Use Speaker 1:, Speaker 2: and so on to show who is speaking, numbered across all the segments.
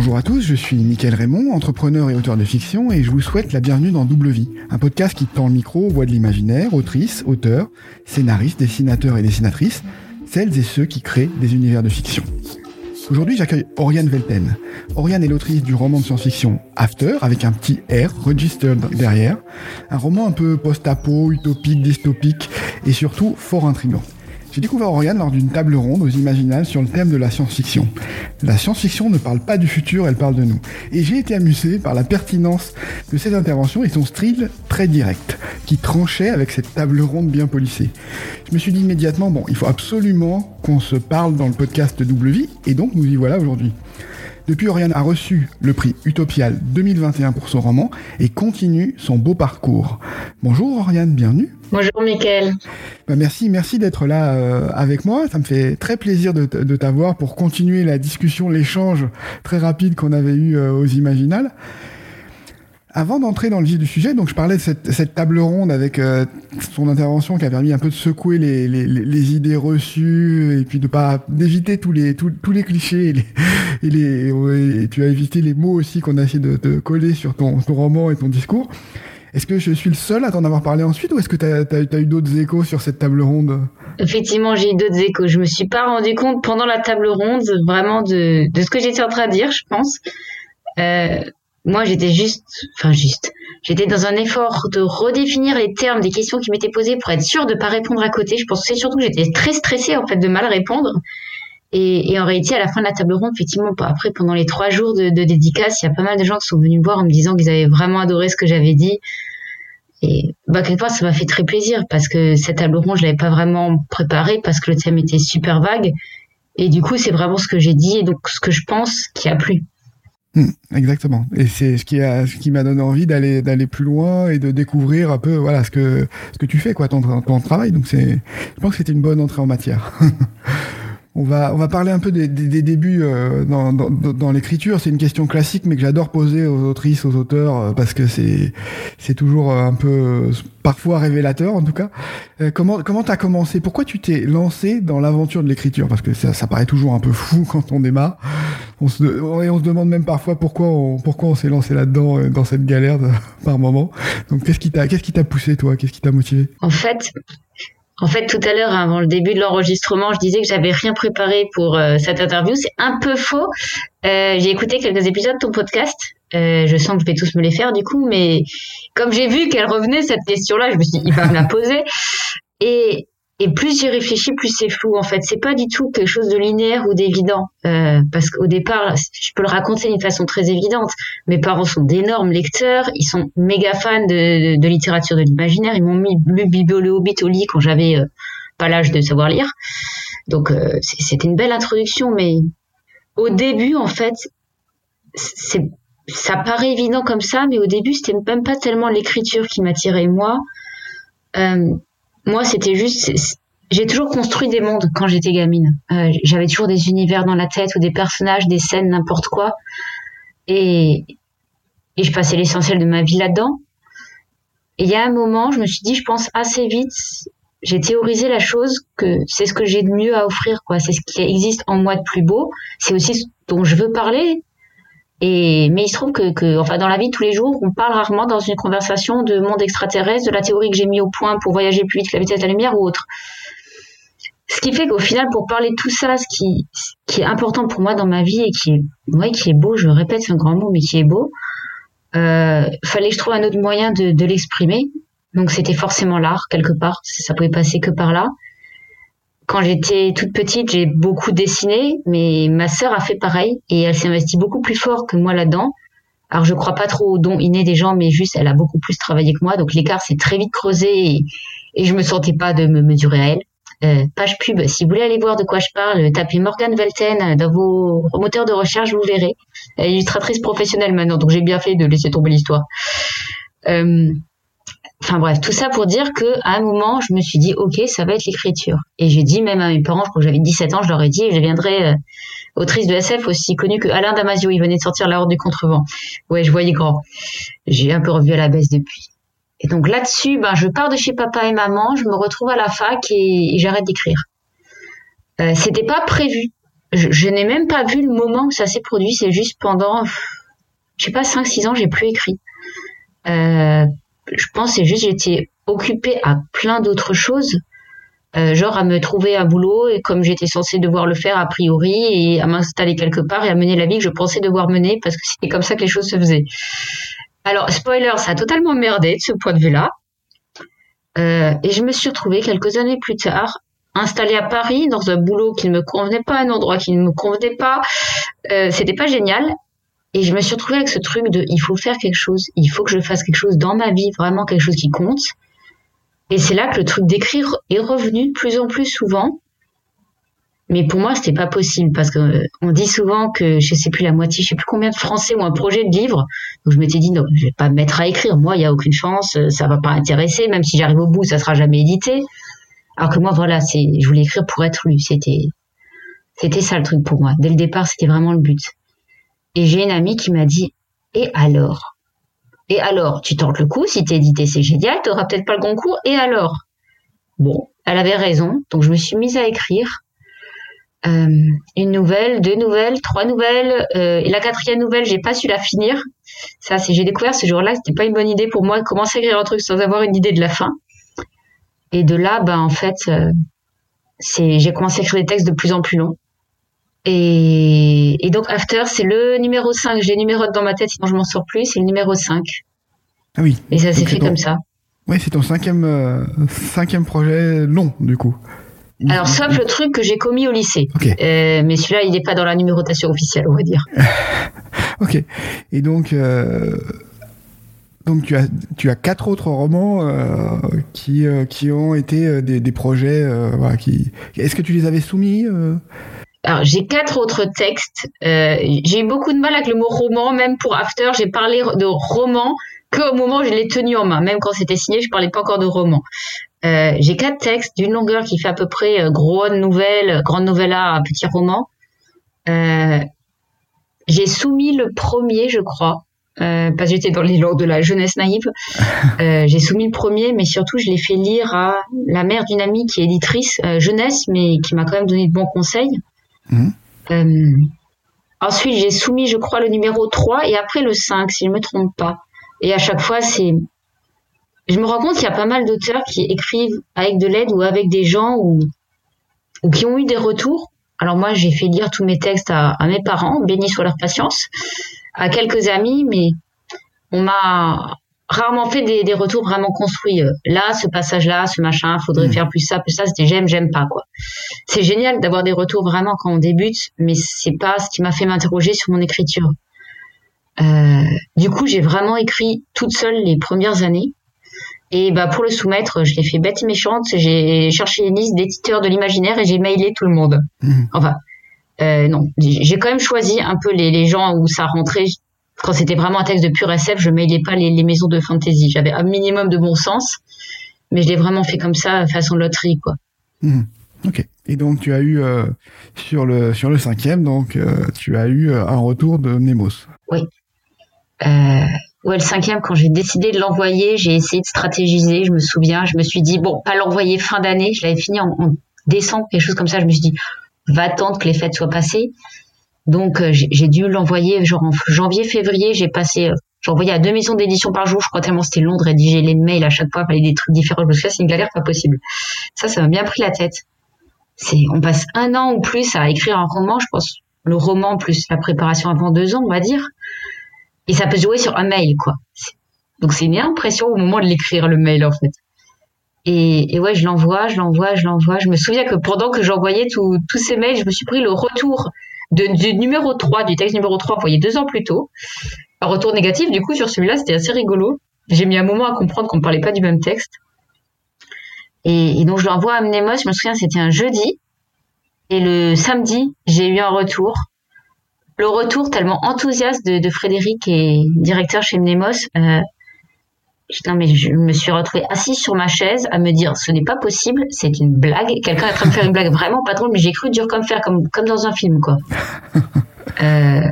Speaker 1: Bonjour à tous, je suis Mickaël Raymond, entrepreneur et auteur de fiction, et je vous souhaite la bienvenue dans Double Vie, un podcast qui tend le micro aux voix de l'imaginaire, autrices, auteurs, scénaristes, dessinateurs et dessinatrices, celles et ceux qui créent des univers de fiction. Aujourd'hui, j'accueille Oriane Velten. Oriane est l'autrice du roman de science-fiction After, avec un petit R, registered derrière. Un roman un peu post-apo, utopique, dystopique, et surtout fort intrigant. J'ai découvert Oriane lors d'une table ronde aux Imaginales sur le thème de la science-fiction. La science-fiction ne parle pas du futur, elle parle de nous. Et j'ai été amusé par la pertinence de cette intervention et son style très direct, qui tranchait avec cette table ronde bien polissée. Je me suis dit immédiatement, bon, il faut absolument qu'on se parle dans le podcast de et donc nous y voilà aujourd'hui. Depuis, Oriane a reçu le prix Utopial 2021 pour son roman et continue son beau parcours. Bonjour Oriane, bienvenue.
Speaker 2: Bonjour Mickaël.
Speaker 1: Bah merci, merci d'être là euh, avec moi. Ça me fait très plaisir de, de t'avoir pour continuer la discussion, l'échange très rapide qu'on avait eu euh, aux Imaginales. Avant d'entrer dans le vif du sujet, donc je parlais de cette, cette table ronde avec euh, son intervention qui a permis un peu de secouer les, les, les idées reçues et puis de pas d'éviter tous les tous, tous les clichés et, les, et, les, et tu as évité les mots aussi qu'on a essayé de, de, coller sur ton, ton roman et ton discours. Est-ce que je suis le seul à t'en avoir parlé ensuite ou est-ce que tu as, as, as, eu d'autres échos sur cette table ronde?
Speaker 2: Effectivement, j'ai eu d'autres échos. Je me suis pas rendu compte pendant la table ronde vraiment de, de ce que j'étais en train de dire, je pense. Euh, moi, j'étais juste, enfin juste, j'étais dans un effort de redéfinir les termes des questions qui m'étaient posées pour être sûre de pas répondre à côté. Je c'est surtout que j'étais très stressée en fait de mal répondre. Et, en réalité, à la fin de la table ronde, effectivement, après pendant les trois jours de, de dédicace, il y a pas mal de gens qui sont venus me voir en me disant qu'ils avaient vraiment adoré ce que j'avais dit. Et bah quelque part, ça m'a fait très plaisir parce que cette table ronde, je l'avais pas vraiment préparée parce que le thème était super vague. Et du coup, c'est vraiment ce que j'ai dit et donc ce que je pense qui a plu.
Speaker 1: Mmh, exactement. Et c'est ce qui ce qui m'a donné envie d'aller d'aller plus loin et de découvrir un peu voilà ce que ce que tu fais quoi ton ton travail. Donc c'est je pense que c'était une bonne entrée en matière. On va, on va parler un peu des, des, des débuts euh, dans, dans, dans l'écriture. C'est une question classique, mais que j'adore poser aux autrices, aux auteurs, euh, parce que c'est, c'est toujours euh, un peu, euh, parfois révélateur en tout cas. Euh, comment, comment t'as commencé? Pourquoi tu t'es lancé dans l'aventure de l'écriture? Parce que ça, ça paraît toujours un peu fou quand on démarre. On se, et on se demande même parfois pourquoi on, pourquoi on s'est lancé là-dedans, dans cette galère par moment. Donc, qu'est-ce qui t'a, qu'est-ce qui t'a poussé toi? Qu'est-ce qui t'a motivé?
Speaker 2: En fait, en fait, tout à l'heure, avant le début de l'enregistrement, je disais que j'avais rien préparé pour euh, cette interview. C'est un peu faux. Euh, j'ai écouté quelques épisodes de ton podcast. Euh, je sens que je vais tous me les faire du coup, mais comme j'ai vu qu'elle revenait cette question-là, je me suis dit, il va me la poser. Et, et plus j'y réfléchis, plus c'est flou. En fait, c'est pas du tout quelque chose de linéaire ou d'évident, euh, parce qu'au départ, je peux le raconter d'une façon très évidente. Mes parents sont d'énormes lecteurs, ils sont méga fans de, de, de littérature de l'imaginaire. Ils m'ont mis lu le Hobbit au quand j'avais euh, pas l'âge de savoir lire. Donc euh, c'était une belle introduction, mais au début, en fait, c'est ça paraît évident comme ça, mais au début, c'était même pas tellement l'écriture qui m'attirait moi. Euh, moi, c'était juste, j'ai toujours construit des mondes quand j'étais gamine. Euh, J'avais toujours des univers dans la tête ou des personnages, des scènes, n'importe quoi. Et, et je passais l'essentiel de ma vie là-dedans. Et il y a un moment, je me suis dit, je pense assez vite, j'ai théorisé la chose que c'est ce que j'ai de mieux à offrir, quoi. C'est ce qui existe en moi de plus beau. C'est aussi ce dont je veux parler. Et mais il se trouve que, que, enfin, dans la vie de tous les jours, on parle rarement dans une conversation de monde extraterrestre, de la théorie que j'ai mis au point pour voyager plus vite que la vitesse de la lumière ou autre. Ce qui fait qu'au final, pour parler de tout ça, ce qui, qui est important pour moi dans ma vie et qui est, ouais, qui est beau, je répète, c'est un grand mot, mais qui est beau, euh, fallait que je trouve un autre moyen de, de l'exprimer. Donc c'était forcément l'art quelque part, ça pouvait passer que par là quand j'étais toute petite, j'ai beaucoup dessiné, mais ma sœur a fait pareil et elle s'est investie beaucoup plus fort que moi là-dedans. Alors je crois pas trop au don inné des gens, mais juste elle a beaucoup plus travaillé que moi, donc l'écart s'est très vite creusé et, et je me sentais pas de me mesurer à elle. Euh, page pub, si vous voulez aller voir de quoi je parle, tapez Morgan Velten dans vos moteurs de recherche, vous verrez. Elle est illustratrice professionnelle maintenant, donc j'ai bien fait de laisser tomber l'histoire. Euh, Enfin bref, tout ça pour dire que à un moment, je me suis dit, ok, ça va être l'écriture. Et j'ai dit même à mes parents, je crois que j'avais 17 ans, je leur ai dit, je deviendrai euh, autrice de SF aussi connue que Alain Damasio. Il venait de sortir La Horde du Contrevent. Ouais, je voyais grand. J'ai un peu revu à la baisse depuis. Et donc là-dessus, ben, je pars de chez papa et maman, je me retrouve à la fac et, et j'arrête d'écrire. Euh, C'était pas prévu. je, n'ai même pas vu le moment où ça s'est produit. C'est juste pendant, je sais pas, 5-6 ans, j'ai plus écrit. Euh, je pense c'est juste j'étais occupée à plein d'autres choses. Euh, genre à me trouver un boulot et comme j'étais censée devoir le faire a priori et à m'installer quelque part et à mener la vie que je pensais devoir mener parce que c'était comme ça que les choses se faisaient. Alors spoiler, ça a totalement merdé de ce point de vue-là. Euh, et je me suis retrouvée quelques années plus tard installée à Paris dans un boulot qui ne me convenait pas, un endroit qui ne me convenait pas. Euh, c'était pas génial. Et je me suis retrouvée avec ce truc de il faut faire quelque chose, il faut que je fasse quelque chose dans ma vie, vraiment quelque chose qui compte. Et c'est là que le truc d'écrire est revenu de plus en plus souvent. Mais pour moi, c'était pas possible parce que euh, on dit souvent que je sais plus la moitié, je sais plus combien de Français ont un projet de livre. Donc je m'étais dit non, je vais pas me mettre à écrire. Moi, il y a aucune chance, euh, ça va pas intéresser. Même si j'arrive au bout, ça sera jamais édité. Alors que moi, voilà, c'est, je voulais écrire pour être lu. C'était, c'était ça le truc pour moi. Dès le départ, c'était vraiment le but. Et j'ai une amie qui m'a dit, et alors? Et alors, tu tentes le coup, si t'es édité, c'est génial, t'auras peut-être pas le concours, et alors? Bon, elle avait raison, donc je me suis mise à écrire. Euh, une nouvelle, deux nouvelles, trois nouvelles, euh, et la quatrième nouvelle, j'ai pas su la finir. Ça, c'est j'ai découvert ce jour-là, c'était pas une bonne idée pour moi de commencer à écrire un truc sans avoir une idée de la fin. Et de là, ben en fait, euh, c'est j'ai commencé à écrire des textes de plus en plus longs. Et, donc After, c'est le numéro 5. J'ai les numéros dans ma tête, sinon je m'en sors plus. C'est le numéro 5.
Speaker 1: Ah oui.
Speaker 2: Et ça s'est fait comme ça.
Speaker 1: Oui, c'est ton cinquième, euh, cinquième projet long, du coup.
Speaker 2: Alors, sauf le truc que j'ai commis au lycée. Euh, mais celui-là, il n'est pas dans la numérotation officielle, on va dire.
Speaker 1: ok. Et donc, euh, donc tu as, tu as quatre autres romans qui, qui ont été des, des projets. Voilà, qui... Est-ce que tu les avais soumis
Speaker 2: alors, j'ai quatre autres textes. Euh, j'ai eu beaucoup de mal avec le mot roman, même pour After, j'ai parlé de roman qu'au moment où je l'ai tenu en main. Même quand c'était signé, je parlais pas encore de roman. Euh, j'ai quatre textes d'une longueur qui fait à peu près euh, grande nouvelle, grande novella, petit roman. Euh, j'ai soumis le premier, je crois, parce que j'étais dans l'élan de la jeunesse naïve. J'ai soumis le premier, mais surtout je l'ai fait lire à la mère d'une amie qui est éditrice jeunesse, mais qui m'a quand même donné de bons conseils. Euh, ensuite, j'ai soumis, je crois, le numéro 3 et après le 5, si je ne me trompe pas. Et à chaque fois, c'est. Je me rends compte qu'il y a pas mal d'auteurs qui écrivent avec de l'aide ou avec des gens ou, ou qui ont eu des retours. Alors moi, j'ai fait lire tous mes textes à, à mes parents, bénis soit leur patience, à quelques amis, mais on m'a rarement fait des, des, retours vraiment construits. Euh, là, ce passage-là, ce machin, faudrait mm. faire plus ça, plus ça. C'était j'aime, j'aime pas quoi. C'est génial d'avoir des retours vraiment quand on débute, mais c'est pas ce qui m'a fait m'interroger sur mon écriture. Euh, du coup, j'ai vraiment écrit toute seule les premières années. Et bah pour le soumettre, je l'ai fait bête et méchante. J'ai cherché une liste d'éditeurs de l'imaginaire et j'ai mailé tout le monde. Mm. Enfin, euh, non, j'ai quand même choisi un peu les, les gens où ça rentrait quand c'était vraiment un texte de pur SF, je mêlais pas les, maisons de fantasy. J'avais un minimum de bon sens, mais je l'ai vraiment fait comme ça, façon loterie, quoi.
Speaker 1: Hmm. Ok. Et donc tu as eu euh, sur le sur le cinquième, donc euh, tu as eu euh, un retour de Nemos.
Speaker 2: Oui. ouais, le cinquième, quand j'ai décidé de l'envoyer, j'ai essayé de stratégiser. Je me souviens, je me suis dit bon, pas l'envoyer fin d'année. Je l'avais fini en, en, décembre, quelque chose comme ça. Je me suis dit va attendre que les fêtes soient passées. Donc euh, j'ai dû l'envoyer genre en janvier, février. J'ai passé, euh, envoyé à deux maisons d'édition par jour. Je crois tellement c'était long de rédiger les mails à chaque fois, fallait des trucs différents. Je me suis c'est une galère pas possible. Ça, ça m'a bien pris la tête. C'est, on passe un an ou plus à écrire un roman. Je pense le roman plus la préparation avant deux ans, on va dire. Et ça peut jouer sur un mail, quoi. Donc c'est une impression au moment de l'écrire le mail en fait. Et, et ouais, je l'envoie, je l'envoie, je l'envoie. Je me souviens que pendant que j'envoyais tous ces mails, je me suis pris le retour du numéro 3, du texte numéro 3 envoyé deux ans plus tôt. Un retour négatif, du coup, sur celui-là, c'était assez rigolo. J'ai mis un moment à comprendre qu'on ne parlait pas du même texte. Et, donc, je l'envoie à Mnemos, je me souviens, c'était un jeudi. Et le samedi, j'ai eu un retour. Le retour tellement enthousiaste de, Frédéric, et directeur chez Mnemos, euh, Putain, mais je me suis retrouvée assise sur ma chaise à me dire ce n'est pas possible, c'est une blague. Quelqu'un est en train de faire une blague vraiment pas drôle, mais j'ai cru dur comme faire, comme, comme dans un film, quoi. Euh,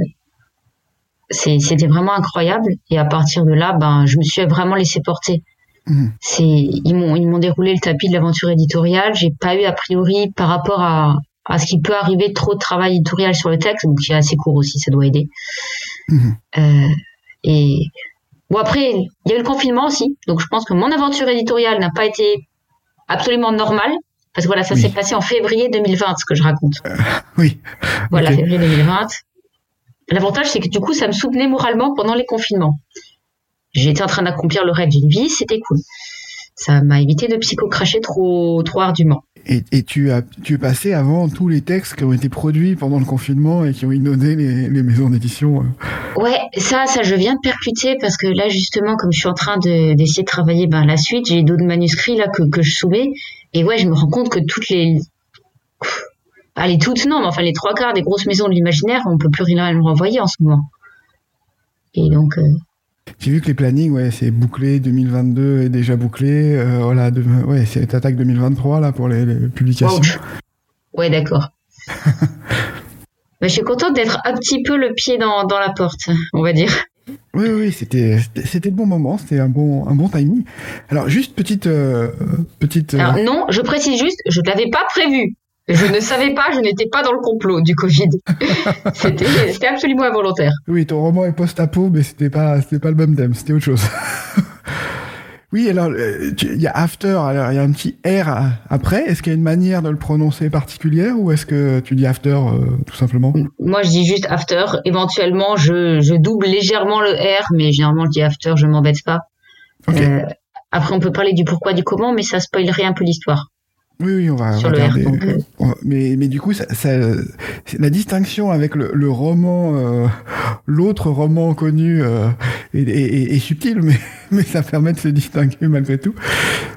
Speaker 2: c'était vraiment incroyable. Et à partir de là, ben, je me suis vraiment laissé porter. Mmh. C'est, ils m'ont, déroulé le tapis de l'aventure éditoriale. J'ai pas eu a priori par rapport à, à ce qu'il peut arriver trop de travail éditorial sur le texte, donc qui est assez court aussi, ça doit aider.
Speaker 1: Mhm.
Speaker 2: Euh, et bon après, il y a eu le confinement aussi, donc je pense que mon aventure éditoriale n'a pas été absolument normale. Parce que voilà, ça
Speaker 1: Oui.
Speaker 2: s'est passé en février 2020, ce que je raconte.
Speaker 1: Oui.
Speaker 2: Voilà, février 2020. L'avantage, c'est que du coup, ça me soutenait moralement pendant les confinements. J'étais en train d'accomplir le rêve d'une vie, c'était cool. Ça m'a évité de psychocracher trop, trop ardument.
Speaker 1: Et, tu as tu es passé avant tous les textes qui ont été produits pendant le confinement et qui ont inondé les, maisons d'édition. euh.
Speaker 2: Ouais, ça, ça, je viens de percuter parce que là, justement, comme je suis en train de- d'essayer de, travailler ben, la suite, j'ai d'autres manuscrits là que, que je soumets. Et ouais, je me rends compte que toutes les. Allez, toutes, non, mais enfin, les trois quarts des grosses maisons de l'imaginaire, on peut plus rien leur envoyer en ce moment. Et donc, euh,
Speaker 1: J'ai vu que les plannings, ouais, c'est bouclé, 2022 est déjà bouclé. euh, voilà, de- ouais, c'est attaque 2023 là pour les, les publications.
Speaker 2: Ouais, d'accord. Mais je suis contente d'être un petit peu le pied dans, dans la porte, on va dire.
Speaker 1: Oui, oui, c'était c'était- c'était le bon moment, c'était un bon un bon timing. Alors juste petite euh, petite. euh,
Speaker 2: Alors non, je précise juste, je ne l'avais pas prévu. Je ne savais pas, je n'étais pas dans le complot du Covid. C'était absolument involontaire.
Speaker 1: Oui, ton roman est post-apo, mais c'était pas, c'était pas le même thème, c'était autre chose. oui, alors, euh, il y a after, alors il y a un petit R après. Est-ce qu'il y a une manière de le prononcer particulière ou est-ce que tu dis after euh, tout simplement?
Speaker 2: Moi, je dis juste after. Éventuellement, je, je double légèrement le R, mais généralement, je dis after, je m'embête pas. Euh, après, on peut parler du pourquoi, du comment, mais ça spoilerait un peu l'histoire.
Speaker 1: Oui, oui, on va
Speaker 2: Sur
Speaker 1: regarder.
Speaker 2: euh.
Speaker 1: Mais, mais du coup, ça, la distinction avec le, le roman, euh, l'autre roman connu euh, est, est- est- est subtile, mais, mais ça permet de se distinguer malgré tout.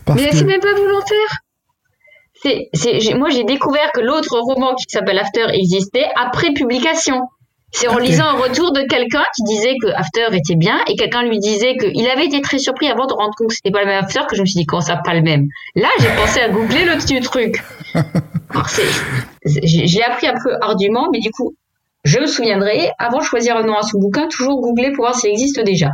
Speaker 1: Parce
Speaker 2: Mais
Speaker 1: que...
Speaker 2: c'est même pas volontaire. C'est, moi, j'ai découvert que l'autre roman qui s'appelle After existait après publication. C'est en lisant un retour de quelqu'un qui disait que After était bien et quelqu'un lui disait qu'il avait été très surpris avant de rendre compte que c'était pas le même After que je me suis dit comment ça pas le même? Là, j'ai pensé à googler le petit truc. J'ai, appris un peu ardument, mais du coup, je me souviendrai, avant de choisir un nom à son bouquin, toujours googler pour voir s'il existe déjà.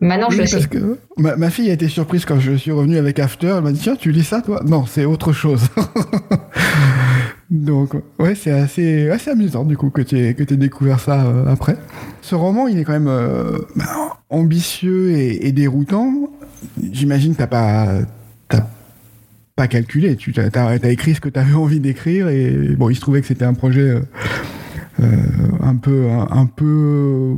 Speaker 2: Maintenant, je le sais.
Speaker 1: parce que ma, ma fille a été surprise quand je suis revenu avec After. Elle m'a dit tiens, tu lis ça toi? Non, c'est autre chose. Donc ouais, c'est assez assez amusant du coup que tu aies que t'aies découvert ça euh, après. Ce roman, il est quand même euh, bah, ambitieux et, déroutant. J'imagine que t'as pas pas calculé. Tu t'as- t'as écrit ce que tu avais envie d'écrire et bon, il se trouvait que c'était un projet euh, un peu un, peu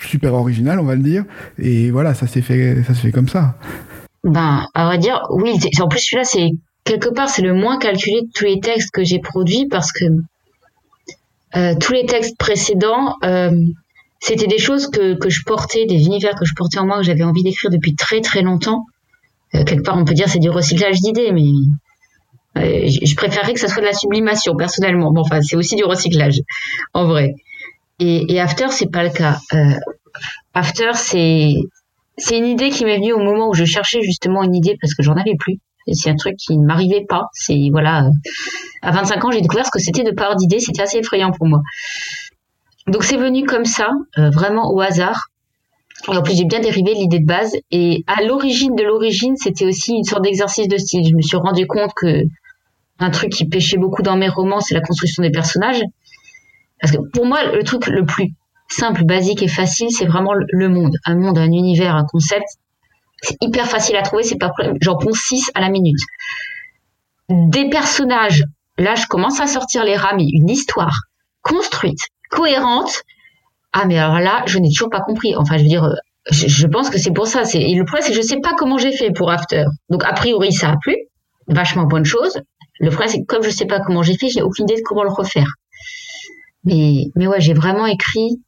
Speaker 1: super original, on va le dire. Et voilà, ça s'est fait, ça se fait comme ça.
Speaker 2: Ben, à vrai dire, oui. En plus, celui-là, c'est quelque part, c'est le moins calculé de tous les textes que j'ai produits parce que euh, tous les textes précédents, euh, c'était des choses que, que je portais, des univers que je portais en moi, que j'avais envie d'écrire depuis très très longtemps. Euh, quelque part, on peut dire c'est du recyclage d'idées, mais euh, je préférerais que ça soit de la sublimation personnellement. Bon, enfin, c'est aussi du recyclage, en vrai. Et, et After, c'est pas le cas. Euh, After, c'est c'est une idée qui m'est venue au moment où je cherchais justement une idée parce que j'en avais plus. C'est un truc qui ne m'arrivait pas. C'est voilà, euh, à 25 ans, j'ai découvert ce que c'était de pas avoir d'idée. C'était assez effrayant pour moi. Donc c'est venu comme ça, euh, vraiment au hasard. Et en plus, j'ai bien dérivé l'idée de base. Et à l'origine de l'origine, c'était aussi une sorte d'exercice de style. Je me suis rendu compte que un truc qui pêchait beaucoup dans mes romans, c'est la construction des personnages. Parce que pour moi, le truc le plus simple, basique et facile, c'est vraiment le monde. Un monde, un univers, un concept. C'est hyper facile à trouver, c'est pas. J'en ponds 6 à la minute. Des personnages, là, je commence à sortir les rames, et une histoire construite, cohérente. Ah, mais alors là, je n'ai toujours pas compris. Enfin, je veux dire, je, pense que c'est pour ça. Et le problème, c'est que je sais pas comment j'ai fait pour After. Donc, a priori, ça a plu. Vachement bonne chose. Le problème, c'est que comme je sais pas comment j'ai fait, j'ai aucune idée de comment le refaire. Mais, mais ouais, j'ai vraiment écrit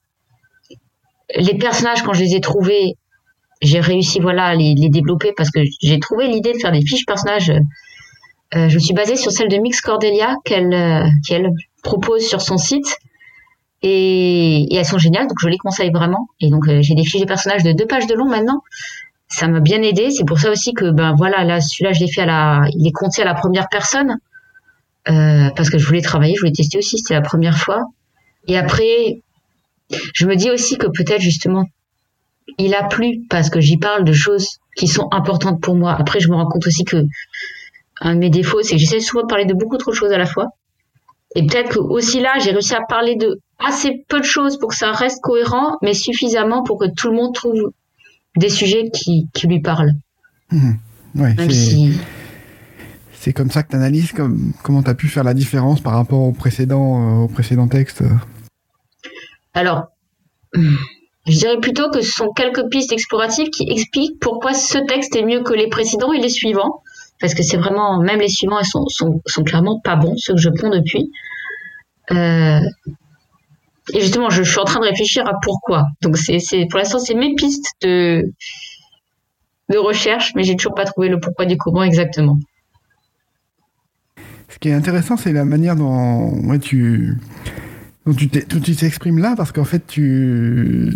Speaker 2: les personnages quand je les ai trouvés, j'ai réussi voilà à les, les développer parce que j'ai trouvé l'idée de faire des fiches personnages. Euh, je me suis basée sur celle de Mix Cordelia qu'elle euh, qu'elle propose sur son site et, et elles sont géniales donc je les conseille vraiment. Et donc euh, j'ai des fiches de personnages de deux pages de long maintenant. Ça m'a bien aidé. C'est pour ça aussi que ben voilà là celui-là je l'ai fait à la il est compté à la première personne euh, parce que je voulais travailler, je voulais tester aussi. C'était la première fois. Et après je me dis aussi que peut-être justement il a plu parce que j'y parle de choses qui sont importantes pour moi. Après, je me rends compte aussi que un de mes défauts, c'est que j'essaie souvent de parler de beaucoup trop de choses à la fois. Et peut-être que aussi là, j'ai réussi à parler de assez peu de choses pour que ça reste cohérent, mais suffisamment pour que tout le monde trouve des sujets qui, qui lui parlent.
Speaker 1: Mmh. c'est comme ça que tu analyses comme, comment tu as pu faire la différence par rapport au précédent, euh, au précédent texte?
Speaker 2: Alors, je dirais plutôt que ce sont quelques pistes exploratives qui expliquent pourquoi ce texte est mieux que les précédents et les suivants. Parce que c'est vraiment, même les suivants, ils sont, sont, clairement pas bons, ceux que je prends depuis. Euh, et justement, je, suis en train de réfléchir à pourquoi. Donc, pour l'instant, c'est mes pistes de, recherche, mais j'ai toujours pas trouvé le pourquoi du comment exactement.
Speaker 1: Ce qui est intéressant, c'est la manière dont tu, tu t'exprimes là parce qu'en fait tu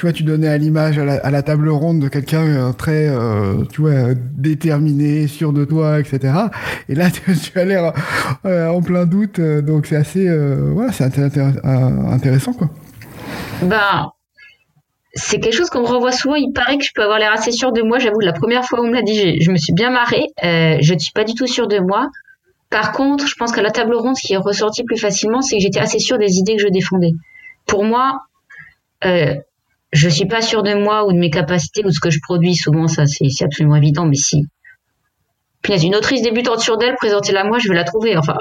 Speaker 1: vois tu donnais à l'image à, la, table ronde de quelqu'un euh, très euh, tu vois déterminé sûr de toi etc et là tu, as l'air euh, en plein doute donc c'est assez voilà c'est intéressant quoi
Speaker 2: ben c'est quelque chose qu'on me renvoie souvent. Il paraît que je peux avoir l'air assez sûr de moi. J'avoue, la première fois où on me l'a dit, je me suis bien marrée. je ne suis pas du tout sûre de moi. Par contre, je pense qu'à la table ronde, ce qui est ressorti plus facilement, c'est que j'étais assez sûre des idées que je défendais. Pour moi, euh, je suis pas sûre de moi ou de mes capacités ou de ce que je produis. Souvent, ça, c'est absolument évident, mais si. Puis, une autrice débutante sur d'elle, présentez-la moi, je vais la trouver. Enfin,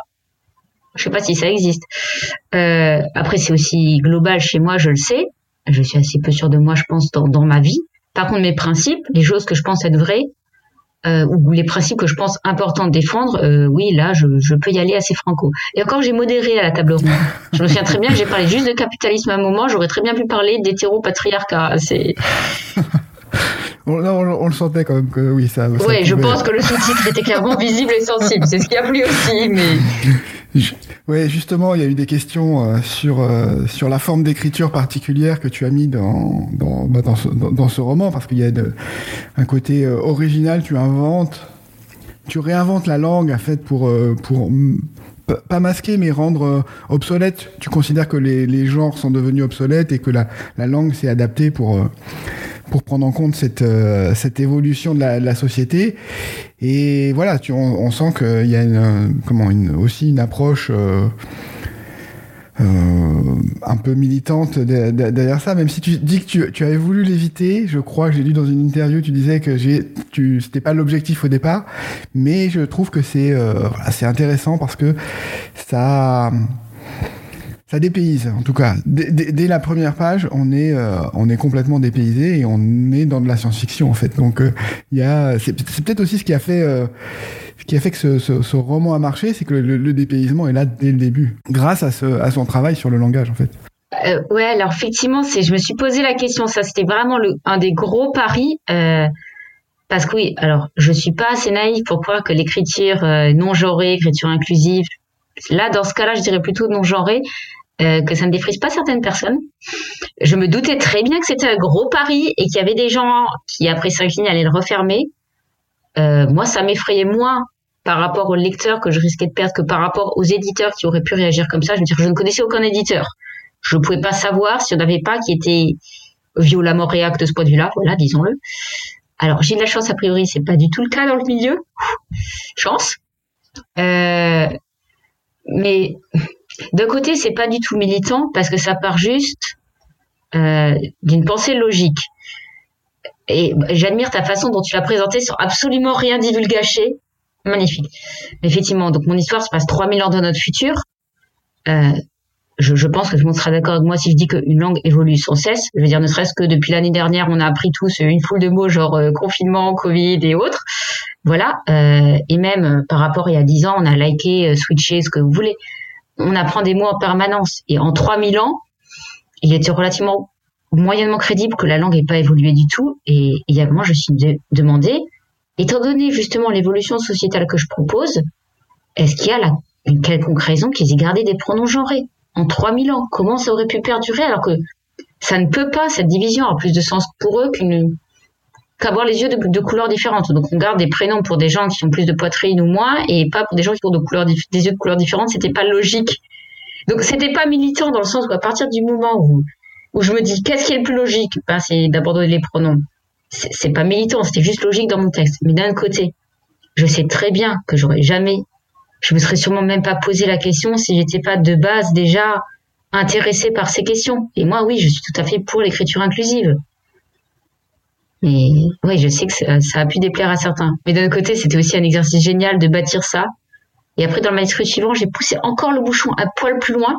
Speaker 2: je sais pas si ça existe. Euh, après, c'est aussi global chez moi, je le sais. Je suis assez peu sûre de moi, je pense, dans ma vie. Par contre, mes principes, les choses que je pense être vraies, euh, ou les principes que je pense importants de défendre, euh, oui, là, je, je, peux y aller assez franco. Et encore, j'ai modéré à la table ronde. Je me souviens très bien que j'ai parlé juste de capitalisme à un moment, j'aurais très bien pu parler d'hétéro-patriarcat. C'est...
Speaker 1: on, on, le sentait quand même que oui, ça.
Speaker 2: Oui, je pense que le sous-titre était clairement visible et sensible. C'est ce qui a plu aussi, mais.
Speaker 1: Oui, justement, il y a eu des questions euh, sur euh, sur la forme d'écriture particulière que tu as mis dans dans, bah, dans, ce, dans, ce, roman, parce qu'il y a de, un côté euh, original. Tu inventes, tu réinventes la langue en fait pour pour pas masquer mais rendre obsolète. Tu considères que les, les genres sont devenus obsolètes et que la la langue s'est adaptée pour pour prendre en compte cette, euh, cette évolution de la, société. Et voilà, tu, on, sent qu'il y a comment, aussi une approche euh, euh, un peu militante derrière ça, même si tu dis que tu, tu avais voulu l'éviter, je crois que j'ai lu dans une interview, tu disais que tu c'était pas l'objectif au départ, mais je trouve que c'est euh, c'est intéressant parce que ça ça dépayse, en tout cas. Dès, la première page, on est, euh, on est complètement dépaysé et on est dans de la science-fiction, en fait. Donc, euh, il y a, c'est, peut-être aussi ce qui a fait, euh, ce qui a fait que ce, roman a marché, c'est que le, dépaysement est là dès le début, grâce à, son travail sur le langage, en fait.
Speaker 2: Ouais, alors effectivement, je me suis posé la question. Ça, c'était vraiment un des gros paris. parce que oui, alors je suis pas assez naïve pour croire que l'écriture non genrée, écriture inclusive, là dans ce cas-là, je dirais plutôt non genrée, euh, que ça ne défrise pas certaines personnes. Je me doutais très bien que c'était un gros pari et qu'il y avait des gens qui, après cinq lignes, allaient le refermer. Euh, moi, ça m'effrayait moins par rapport aux lecteurs que je risquais de perdre que par rapport aux éditeurs qui auraient pu réagir comme ça. Je veux dire, je ne connaissais aucun éditeur. Je ne pouvais pas savoir s'il n'y en avait pas qui était violemment réacte de ce point de vue-là. Voilà, disons-le. Alors, j'ai de la chance, a priori, c'est pas du tout le cas dans le milieu. Chance. Euh, mais d'un côté, c'est pas du tout militant parce que ça part juste euh, d'une pensée logique. Et j'admire ta façon dont tu l'as présenté sans absolument rien divulgacher. Magnifique. Effectivement, donc mon histoire se passe 3000 ans dans notre futur. Euh, je, je, pense que tout le monde sera d'accord avec moi si je dis qu'une langue évolue sans cesse. Je veux dire, ne serait-ce que depuis l'année dernière, on a appris tous une foule de mots genre euh, confinement, Covid et autres. Voilà. Euh, et même euh, par rapport à il y a 10 ans, on a liké, switché, ce que vous voulez on apprend des mots en permanence. Et en 3000 ans, il était relativement moyennement crédible que la langue n'ait pas évolué du tout. Et a, moi, je me suis demandé, étant donné justement l'évolution sociétale que je propose, est-ce qu'il y a là une quelconque raison qu'ils aient gardé des pronoms genrés? En 3000 ans Comment ça aurait pu perdurer alors que ça ne peut pas, cette division a plus de sens pour eux qu'une qu'avoir les yeux de, couleurs différentes. Donc on garde des prénoms pour des gens qui ont plus de poitrine ou moins, et pas pour des gens qui ont des yeux de couleurs différentes. C'était pas logique. Donc c'était pas militant dans le sens où à partir du moment où, où je me dis qu'est-ce qui est le plus logique, ben, c'est d'abandonner les pronoms. C'est pas militant, c'était juste logique dans mon texte. Mais d'un côté, je sais très bien que j'aurais jamais je me serais sûrement même pas posé la question si j'étais pas de base déjà intéressée par ces questions. Et moi, oui, je suis tout à fait pour l'écriture inclusive. Mais oui, je sais que ça, a pu déplaire à certains. Mais d'un côté, c'était aussi un exercice génial de bâtir ça. Et après, dans le manuscrit suivant, j'ai poussé encore le bouchon un poil plus loin.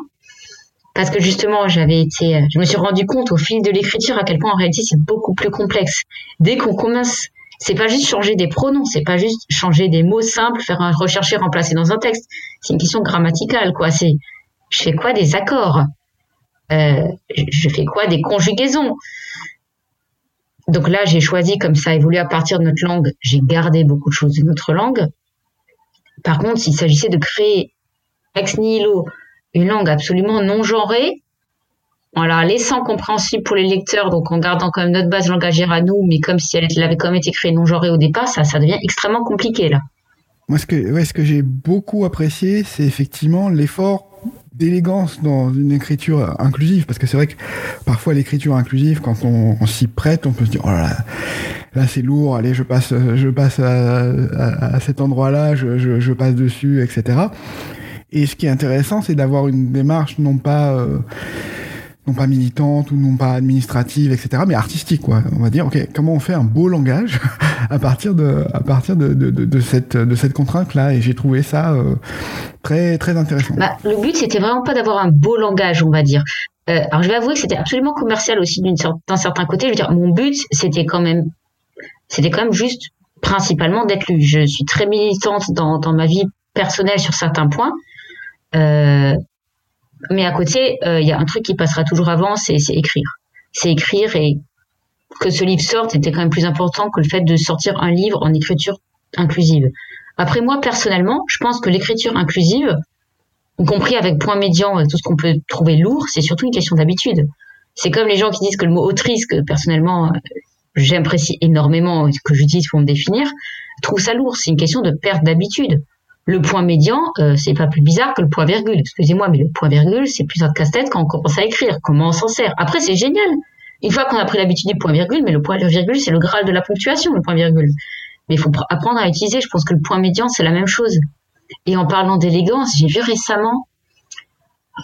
Speaker 2: Parce que justement, j'avais été, je me suis rendu compte au fil de l'écriture à quel point en réalité c'est beaucoup plus complexe. Dès qu'on commence, c'est pas juste changer des pronoms, c'est pas juste changer des mots simples, faire un rechercher, remplacer dans un texte. C'est une question grammaticale, quoi. C'est, je fais quoi des accords? Euh, je fais quoi des conjugaisons? Donc là, j'ai choisi, comme ça évolue à partir de notre langue, j'ai gardé beaucoup de choses de notre langue. Par contre, s'il s'agissait de créer ex nihilo une langue absolument non genrée, en la laissant compréhensible pour les lecteurs, donc en gardant quand même notre base langagère à nous, mais comme si elle avait quand même été créée non genrée au départ, ça, ça devient extrêmement compliqué là.
Speaker 1: Moi, ce que, que j'ai beaucoup apprécié, c'est effectivement l'effort d'élégance dans une écriture inclusive parce que c'est vrai que parfois l'écriture inclusive quand on, s'y prête on peut se dire oh là là, là c'est lourd allez je passe je passe à, cet endroit là je, je, je, passe dessus etc et ce qui est intéressant c'est d'avoir une démarche non pas euh, non pas militante ou non pas administrative, etc., mais artistique, quoi. On va dire, ok, comment on fait un beau langage à partir de, à partir de, de, de cette, de cette contrainte-là, et j'ai trouvé ça euh, très, très intéressant.
Speaker 2: Bah, le but, c'était vraiment pas d'avoir un beau langage, on va dire. Euh, alors, je vais avouer que c'était absolument commercial aussi d'un certain côté. Je veux dire, mon but, c'était quand même, c'était quand même juste principalement d'être lu. Je suis très militante dans, dans ma vie personnelle sur certains points. Euh, mais à côté, il euh, y a un truc qui passera toujours avant, c'est écrire. C'est écrire et que ce livre sorte était quand même plus important que le fait de sortir un livre en écriture inclusive. Après moi, personnellement, je pense que l'écriture inclusive, y compris avec point médian et tout ce qu'on peut trouver lourd, c'est surtout une question d'habitude. C'est comme les gens qui disent que le mot autrice, que personnellement euh, j'apprécie énormément, que j'utilise pour me définir, trouve ça lourd. C'est une question de perte d'habitude. Le point médian, euh, c'est pas plus bizarre que le point virgule. Excusez-moi, mais le point virgule, c'est plus un casse-tête quand on commence à écrire. Comment on s'en sert? Après, c'est génial. Une fois qu'on a pris l'habitude du point virgule, mais le point virgule, c'est le graal de la ponctuation, le point virgule. Mais il faut apprendre à utiliser. Je pense que le point médian, c'est la même chose. Et en parlant d'élégance, j'ai vu récemment,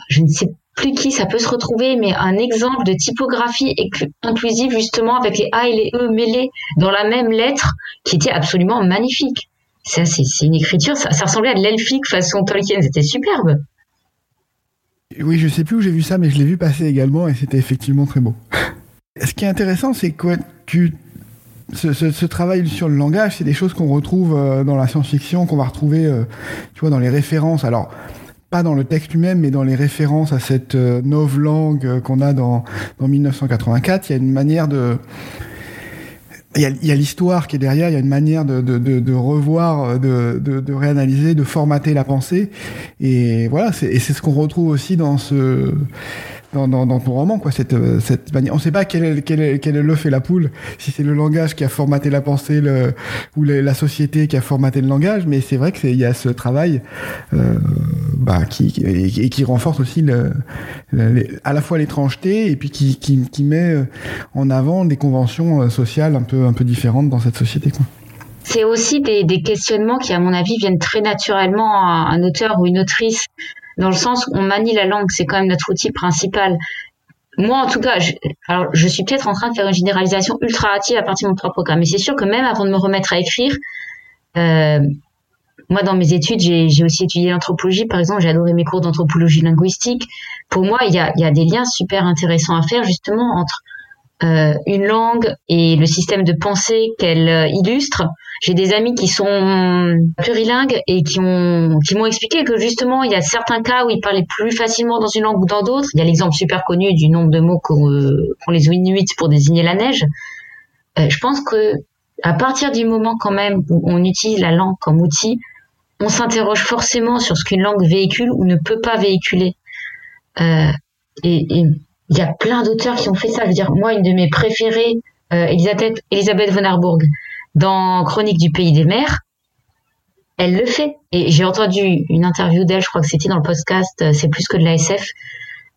Speaker 2: je ne sais plus qui ça peut se retrouver, mais un exemple de typographie inclusive justement avec les A et les E mêlés dans la même lettre qui était absolument magnifique c'est une écriture, ça, ressemblait à de l'elfique façon Tolkien, c'était superbe.
Speaker 1: Oui, je sais plus où j'ai vu ça, mais je l'ai vu passer également et c'était effectivement très beau. Ce qui est intéressant, c'est que tu, ce, travail sur le langage, c'est des choses qu'on retrouve euh, dans la science-fiction, qu'on va retrouver, euh, tu vois, dans les références. Alors, pas dans le texte lui-même, mais dans les références à cette euh, langue qu'on a dans, dans 1984. Il y a une manière de il y a, l'histoire qui est derrière, il y a une manière de, revoir, de, de, réanalyser, de formater la pensée. Et voilà, et c'est ce qu'on retrouve aussi dans ce dans, dans, dans, ton roman, quoi. Cette, cette manière. On ne sait pas quel est, quel est, quel est l'œuf et la poule, si c'est le langage qui a formaté la pensée, le, ou la société qui a formaté le langage, mais c'est vrai qu'il y a ce travail euh, bah, qui, et, qui renforce aussi le, à la fois l'étrangeté et puis qui, qui, qui, met en avant des conventions euh, sociales un peu, un peu différentes dans cette société, quoi
Speaker 2: c'est aussi des, des, questionnements qui, à mon avis, viennent très naturellement à un auteur ou une autrice dans le sens où on manie la langue, c'est quand même notre outil principal. Moi, en tout cas, je, alors je suis peut-être en train de faire une généralisation ultra hâtive à partir de mon propre cas, mais c'est sûr que même avant de me remettre à écrire, euh, moi, dans mes études, j'ai aussi étudié l'anthropologie. Par exemple, j'ai adoré mes cours d'anthropologie linguistique. Pour moi, il y a, des liens super intéressants à faire justement entre une langue et le système de pensée qu'elle euh, illustre. J'ai des amis qui sont plurilingues et qui ont qui m'ont expliqué que justement il y a certains cas où ils parlaient plus facilement dans une langue ou dans d'autres. Il y a l'exemple super connu du nombre de mots qu'ont euh, les Inuits pour désigner la neige. je pense que à partir du moment quand même où on utilise la langue comme outil, on s'interroge forcément sur ce qu'une langue véhicule ou ne peut pas véhiculer. et il y a plein d'auteurs qui ont fait ça. Je veux dire, moi, une de mes préférées, euh, Elisabeth, Elisabeth von Harburg, dans Chronique du pays des mers, elle le fait. Et j'ai entendu une interview d'elle, je crois que c'était dans le podcast euh, C'est plus que de la SF.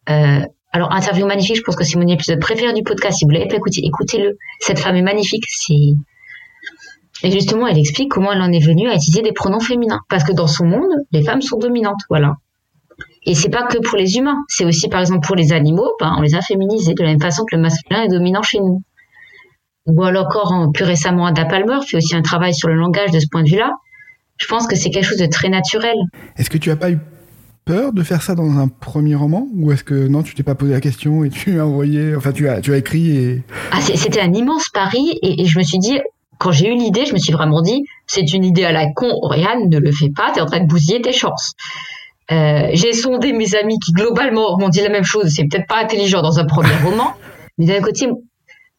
Speaker 2: Euh, alors, interview magnifique, je pense que c'est mon épisode préféré du podcast. Si vous l'avez pas écouté, écoutez-le. Cette femme est magnifique. C'est, Et justement, elle explique comment elle en est venue à utiliser des pronoms féminins. Parce que dans son monde, les femmes sont dominantes, voilà. Et c'est pas que pour les humains, c'est aussi par exemple pour les animaux, ben, on les a féminisés de la même façon que le masculin est dominant chez nous. Ou alors encore plus récemment, Ada Palmer fait aussi un travail sur le langage de ce point de vue-là. Je pense que c'est quelque chose de très naturel.
Speaker 1: Est-ce que tu as pas eu peur de faire ça dans un premier roman? Ou est-ce que non tu t'es pas posé la question et tu as envoyé enfin tu as tu as écrit et
Speaker 2: ah, c'était un immense pari et, je me suis dit quand j'ai eu l'idée je me suis vraiment dit c'est une idée à la con Oriane ne le fais pas tu es en train de bousiller tes chances euh, j'ai sondé mes amis qui globalement m'ont dit la même chose c'est peut-être pas intelligent dans un premier roman mais d'un côté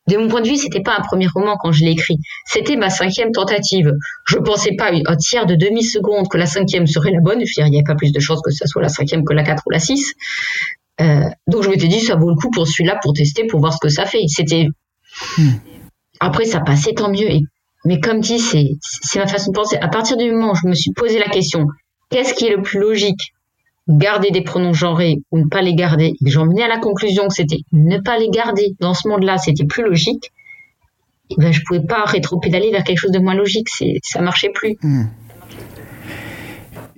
Speaker 2: de mon point de vue, c'était pas un premier roman quand je l'ai écrit. C'était ma cinquième tentative. Je pensais pas un tiers de demi-seconde que la cinquième serait la bonne. il n'y avait pas plus de chances que ce soit la cinquième que la quatre ou la six. Euh, donc je m'étais dit, ça vaut le coup pour celui-là, pour tester, pour voir ce que ça fait. C'était. Hmm. Après, ça passait tant mieux. Mais comme dit, c'est ma façon de penser. À partir du moment où je me suis posé la question, qu'est-ce qui est le plus logique garder des pronoms genrés ou ne pas les garder, et j'en venais à la conclusion que c'était ne pas les garder dans ce monde-là, c'était plus logique, et ben, je pouvais pas rétro-pédaler vers quelque chose de moins logique, ça marchait plus. Hmm.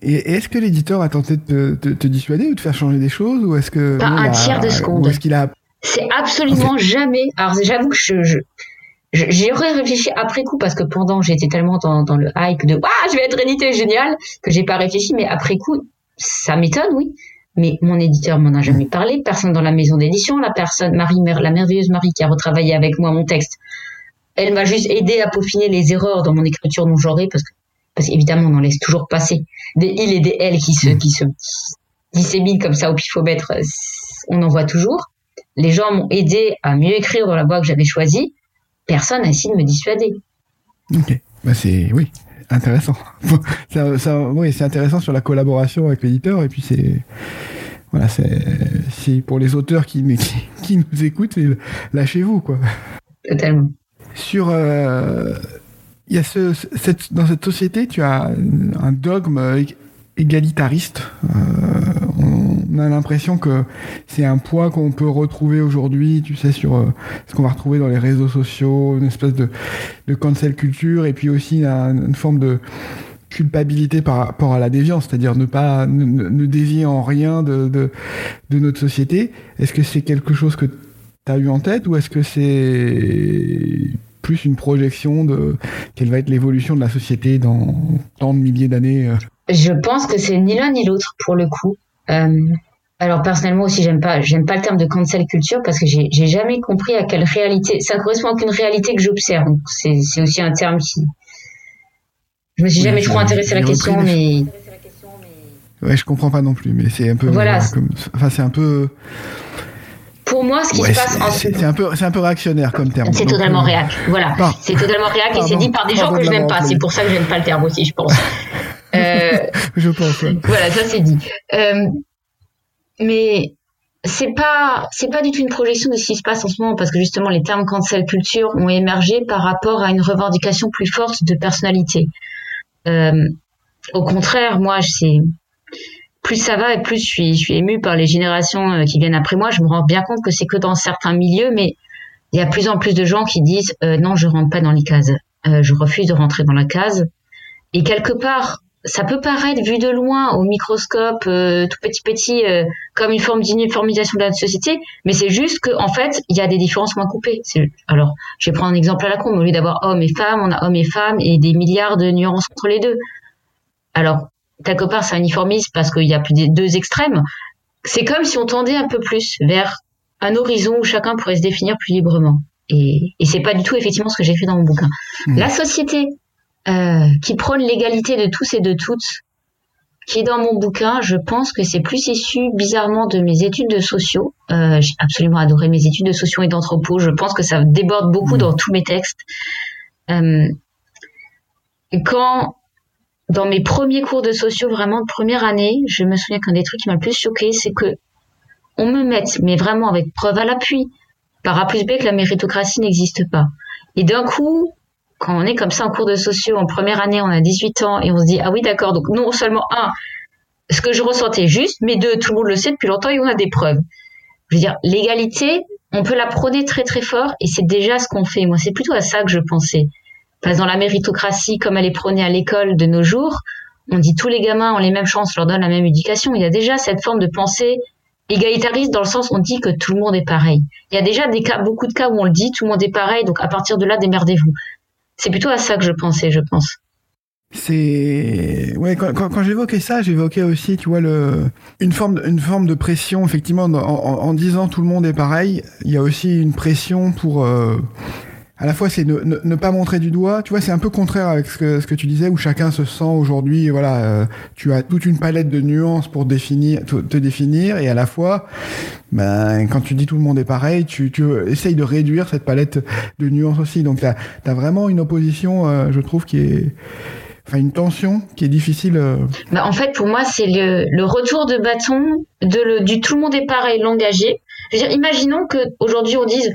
Speaker 1: Et est-ce que l'éditeur a tenté de te, dissuader ou de faire changer des choses ou est-ce que
Speaker 2: pas un tiers de seconde. est-ce qu'il a C'est absolument jamais. Alors j'avoue que je, je J'y aurais réfléchi après coup parce que pendant j'étais tellement dans, dans le hype de ah je vais être édité génial que j'ai pas réfléchi mais après coup ça m'étonne, oui. Mais mon éditeur m'en a jamais parlé. Personne dans la maison d'édition, la personne, Marie, la merveilleuse Marie qui a retravaillé avec moi mon texte, elle m'a juste aidé à peaufiner les erreurs dans mon écriture non genrée parce que, parce qu'évidemment, on en laisse toujours passer des il et des elle qui se, qui se disséminent comme ça au pifomètre. On en voit toujours. Les gens m'ont aidé à mieux écrire dans la voie que j'avais choisie. Personne n'a essayé de me dissuader.
Speaker 1: Ok. Bah c'est, oui, intéressant. ça, oui, c'est intéressant sur la collaboration avec l'éditeur. Et puis c'est voilà, c'est pour les auteurs qui, qui, nous écoutent, lâchez-vous quoi.
Speaker 2: Totalement.
Speaker 1: Sur euh, il y a ce, cette, dans cette société, tu as un dogme égalitariste. Euh, on a l'impression que c'est un poids qu'on peut retrouver aujourd'hui, tu sais, sur euh, ce qu'on va retrouver dans les réseaux sociaux, une espèce de, cancel culture, et puis aussi une, forme de culpabilité par rapport à la déviance, c'est-à-dire ne pas ne, dévier en rien de, de, de notre société. Est-ce que c'est quelque chose que tu as eu en tête ou est-ce que c'est plus une projection de quelle va être l'évolution de la société dans tant de milliers d'années euh?
Speaker 2: Je pense que c'est ni l'un ni l'autre pour le coup. Euh, alors personnellement aussi, j'aime pas, j'aime pas le terme de cancel culture parce que j'ai, jamais compris à quelle réalité, ça correspond à aucune réalité que j'observe. C'est, c'est aussi un terme qui, je me suis jamais trop intéressé à la question, mais...
Speaker 1: Ouais, je comprends pas non plus, mais c'est un peu,
Speaker 2: voilà.
Speaker 1: enfin c'est un peu.
Speaker 2: Pour moi, ce qui se passe
Speaker 1: en c'est un peu, c'est un peu réactionnaire comme terme.
Speaker 2: C'est totalement euh, réac. Voilà, c'est totalement réac et c'est dit par des gens que je n'aime pas. C'est pour ça que j'aime pas le terme aussi, je pense.
Speaker 1: Euh, je pense.
Speaker 2: Voilà, ça c'est dit. Euh, mais c'est pas c'est pas du tout une projection de ce qui se passe en ce moment parce que justement les termes cancel culture ont émergé par rapport à une revendication plus forte de personnalité. Euh, au contraire, moi, c'est plus ça va et plus je suis je suis émue par les générations qui viennent après moi. Je me rends bien compte que c'est que dans certains milieux, mais il y a plus en plus de gens qui disent euh, non, je rentre pas dans les cases. Euh, je refuse de rentrer dans la case. Et quelque part, ça peut paraître vu de loin au microscope euh, tout petit petit euh, comme une forme d'uniformisation de la société mais c'est juste qu'en en fait il y a des différences moins coupées. Alors je vais prendre un exemple à la con au lieu d'avoir hommes et femmes on a hommes et femmes et des milliards de nuances entre les deux. Alors quelque part ça uniformise parce qu'il y a plus des deux extrêmes. C'est comme si on tendait un peu plus vers un horizon où chacun pourrait se définir plus librement. Et, et c'est pas du tout effectivement ce que j'ai fait dans mon bouquin. Mmh. la société qui prône l'égalité de tous et de toutes, qui est dans mon bouquin, je pense que c'est plus issu bizarrement de mes études de sociaux. Euh, j'ai absolument adoré mes études de sociaux et d'anthropo. Je pense que ça déborde beaucoup mmh. dans tous mes textes. Euh, quand dans mes premiers cours de sociaux, vraiment de première année, je me souviens qu'un des trucs qui m'a le plus choqué, c'est que on me mette, mais vraiment avec preuve à l'appui, par A plus B que la méritocratie n'existe pas. Et d'un coup, quand on est comme ça en cours de sociaux en première année, on a 18 ans et on se dit ah oui d'accord donc non seulement un ce que je ressentais juste, mais deux tout le monde le sait depuis longtemps et on a des preuves. Je veux dire l'égalité, on peut la prôner très très fort et c'est déjà ce qu'on fait. Moi c'est plutôt à ça que je pensais. Parce que dans la méritocratie, comme elle est prônée à l'école de nos jours, on dit tous les gamins ont les mêmes chances, leur donne la même éducation. Il y a déjà cette forme de pensée égalitariste dans le sens où on dit que tout le monde est pareil. Il y a déjà des cas, beaucoup de cas où on le dit, tout le monde est pareil, donc à partir de là, démerdez-vous. C'est plutôt à ça que je pensais, je pense.
Speaker 1: C'est ouais quand, j'évoquais ça, j'évoquais aussi, tu vois, le une forme une forme de pression effectivement en, en, disant tout le monde est pareil. Il y a aussi une pression pour euh, à la fois c'est ne, ne, pas montrer du doigt, tu vois, c'est un peu contraire avec ce que, ce que tu disais où chacun se sent aujourd'hui, voilà, euh, tu as toute une palette de nuances pour définir, te, définir et à la fois, ben, quand tu dis tout le monde est pareil, tu, tu essayes de réduire cette palette de nuances aussi. Donc tu as, vraiment une opposition, euh, je trouve, qui est enfin une tension qui est difficile. Euh.
Speaker 2: Bah, en fait, pour moi, c'est le, le, retour de bâton de le, du tout le monde est pareil, l'engagé. Je veux dire, imaginons qu'aujourd'hui on dise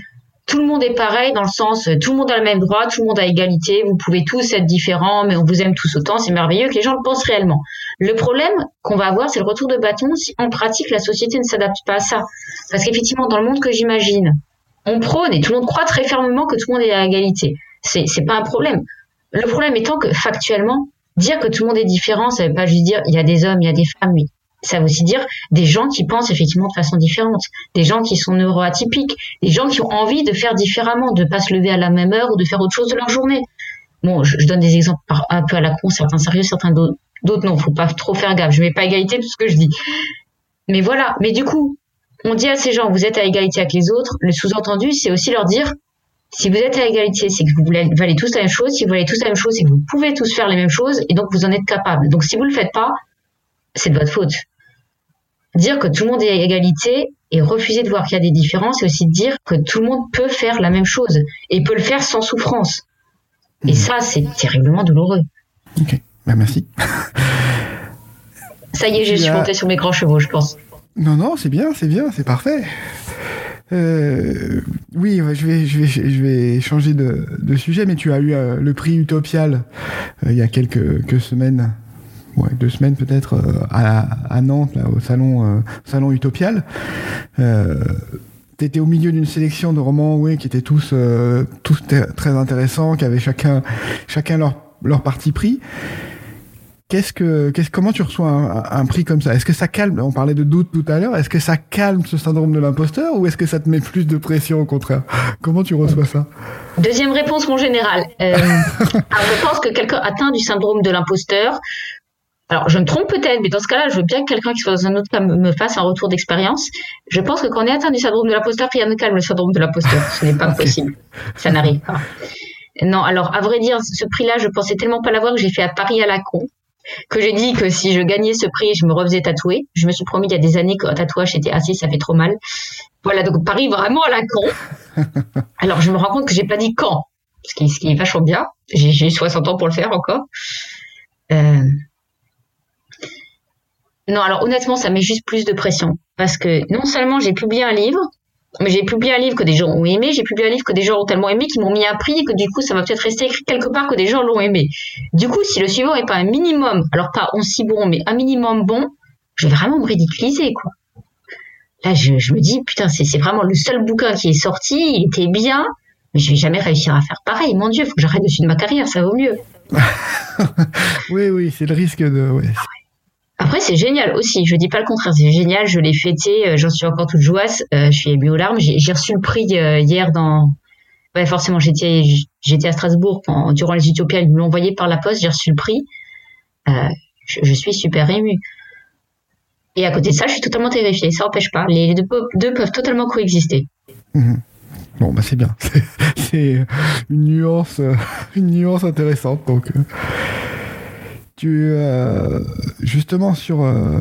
Speaker 2: tout le monde est pareil dans le sens tout le monde a le même droit, tout le monde a égalité, vous pouvez tous être différents, mais on vous aime tous autant, c'est merveilleux que les gens le pensent réellement. Le problème qu'on va avoir, c'est le retour de bâton si en pratique la société ne s'adapte pas à ça. Parce qu'effectivement, dans le monde que j'imagine, on prône et tout le monde croit très fermement que tout le monde est à égalité. C'est, c'est pas un problème. Le problème étant que factuellement, dire que tout le monde est différent, ça veut pas juste dire il y a des hommes, il y a des femmes, oui ça veut aussi dire des gens qui pensent effectivement de façon différente, des gens qui sont neuroatypiques, des gens qui ont envie de faire différemment, de pas se lever à la même heure ou de faire autre chose de leur journée. Bon, je, donne des exemples un peu à la con, certains sérieux, certains d'autres. Non, faut pas trop faire gaffe. Je mets pas égalité tout ce que je dis. Mais voilà. Mais du coup, on dit à ces gens, vous êtes à égalité avec les autres. Le sous-entendu, c'est aussi leur dire, si vous êtes à égalité, c'est que vous valez tous la même chose. Si vous valez tous la même chose, c'est que vous pouvez tous faire les mêmes choses et donc vous en êtes capable. Donc si vous le faites pas, c'est de votre faute dire que tout le monde est à égalité et refuser de voir qu'il y a des différences, c'est aussi dire que tout le monde peut faire la même chose et peut le faire sans souffrance. Et hmm. ça, c'est terriblement douloureux.
Speaker 1: Ok, bah, merci.
Speaker 2: ça y est, je suis montée sur mes grands chevaux, je pense.
Speaker 1: Non, non, c'est bien, c'est bien, c'est parfait. Euh, oui, je vais, je vais, je vais changer de, sujet, mais tu as eu euh, le prix Utopial euh, il y a quelques, quelques semaines ouais, deux semaines peut-être euh, à, Nantes, là, au salon, euh, salon Utopial. Euh, T'étais au milieu d'une sélection de romans, oui, qui étaient tous, euh, tous très intéressants, qui avaient chacun, chacun leur, leur parti pris. Qu'est-ce que, qu'est-ce, comment tu reçois un, un prix comme ça? Est-ce que ça calme? On parlait de doute tout à l'heure. Est-ce que ça calme ce syndrome de l'imposteur ou est-ce que ça te met plus de pression au contraire? Comment tu reçois ça?
Speaker 2: Deuxième réponse, mon général. Euh, je pense que quelqu'un atteint du syndrome de l'imposteur alors, je me trompe peut-être, mais dans ce cas-là, je veux bien que quelqu'un qui soit dans un autre cas me fasse un retour d'expérience. Je pense que quand on est atteint du syndrome de l'imposteur, rien ne calme le syndrome de l'imposteur. Ce n'est pas possible. Ça n'arrive pas. Non, alors, à vrai dire, ce prix-là, je pensais tellement pas l'avoir que j'ai fait à Paris à la con. Que j'ai dit que si je gagnais ce prix, je me refaisais tatouer. Je me suis promis il y a des années qu'un tatouage était assez, ça fait trop mal. Voilà, donc Paris vraiment à la con. Alors, je me rends compte que j'ai pas dit quand. Ce qui, ce qui est vachement bien. J'ai 60 ans pour le faire encore. Euh, non, alors honnêtement, ça met juste plus de pression. Parce que non seulement j'ai publié un livre, mais j'ai publié un livre que des gens ont aimé, j'ai publié un livre que des gens ont tellement aimé qu'ils m'ont mis un prix et que du coup, ça va peut-être rester écrit quelque part que des gens l'ont aimé. Du coup, si le suivant est pas un minimum, alors pas aussi bon, mais un minimum bon, je vais vraiment me ridiculiser, quoi. Là, je, me dis, putain, c'est vraiment le seul bouquin qui est sorti, il était bien, mais je vais jamais réussir à faire pareil. Mon Dieu, faut que j'arrête dessus de ma carrière, ça vaut mieux.
Speaker 1: oui, oui, c'est le risque de. Ouais.
Speaker 2: Après, c'est génial aussi. Je dis pas le contraire. C'est génial. Je l'ai fêté. Euh, j'en suis encore toute joyeuse. Euh, je suis émue aux larmes. J'ai reçu le prix euh, hier dans. Ouais, forcément, j'étais j'étais à Strasbourg durant les Utopias. Ils me l'ont envoyé par la poste. J'ai reçu le prix. Je, suis super émue. Et à côté de ça, je suis totalement terrifiée. Ça n'empêche pas. Les deux, peuvent totalement coexister.
Speaker 1: Mhm. Bon, bah c'est bien. C'est une nuance, une nuance intéressante. Donc. Euh, justement sur euh,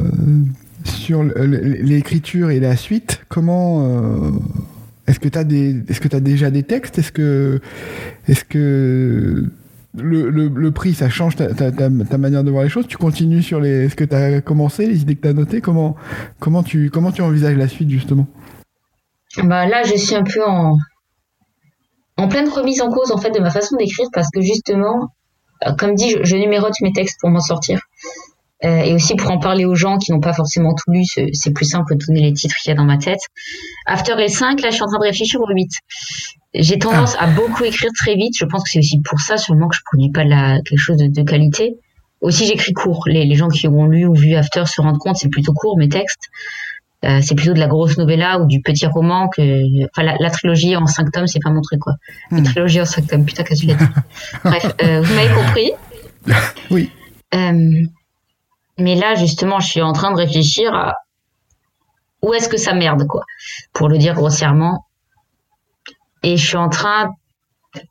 Speaker 1: l'écriture et la suite, comment euh, est-ce que tu as des est-ce que tu as déjà des textes? Est-ce que est-ce que le, prix, ça change ta, manière de voir les choses? Tu continues sur les, ce que tu as commencé, les idées que tu as notées? Comment, comment, tu, comment tu envisages la suite, justement?
Speaker 2: Bah Là, je suis un peu en, en pleine remise en cause, en fait, de ma façon d'écrire parce que, justement, comme dit, je, numérote mes textes pour m'en sortir. Euh, et aussi pour en parler aux gens qui n'ont pas forcément tout lu, c'est plus simple de donner les titres qu'il y a dans ma tête. After est 5, là je suis en train de réfléchir au 8. j'ai tendance à beaucoup écrire très vite. Je pense que c'est aussi pour ça sûrement que je produis pas de la, quelque chose de, de qualité. Aussi, j'écris court. Les, les gens qui ont lu ou vu After se rendent compte, c'est plutôt court mes textes. Euh, c'est plutôt de la grosse novella ou du petit roman que enfin la, la trilogie en cinq tomes c'est pas mon truc quoi une
Speaker 1: Hmm.
Speaker 2: trilogie en cinq tomes putain qu'est-ce que tu l'as dit bref euh, vous m'avez compris
Speaker 1: Oui.
Speaker 2: Euh, mais là justement je suis en train de réfléchir à où est-ce que ça merde quoi pour le dire grossièrement et je suis en train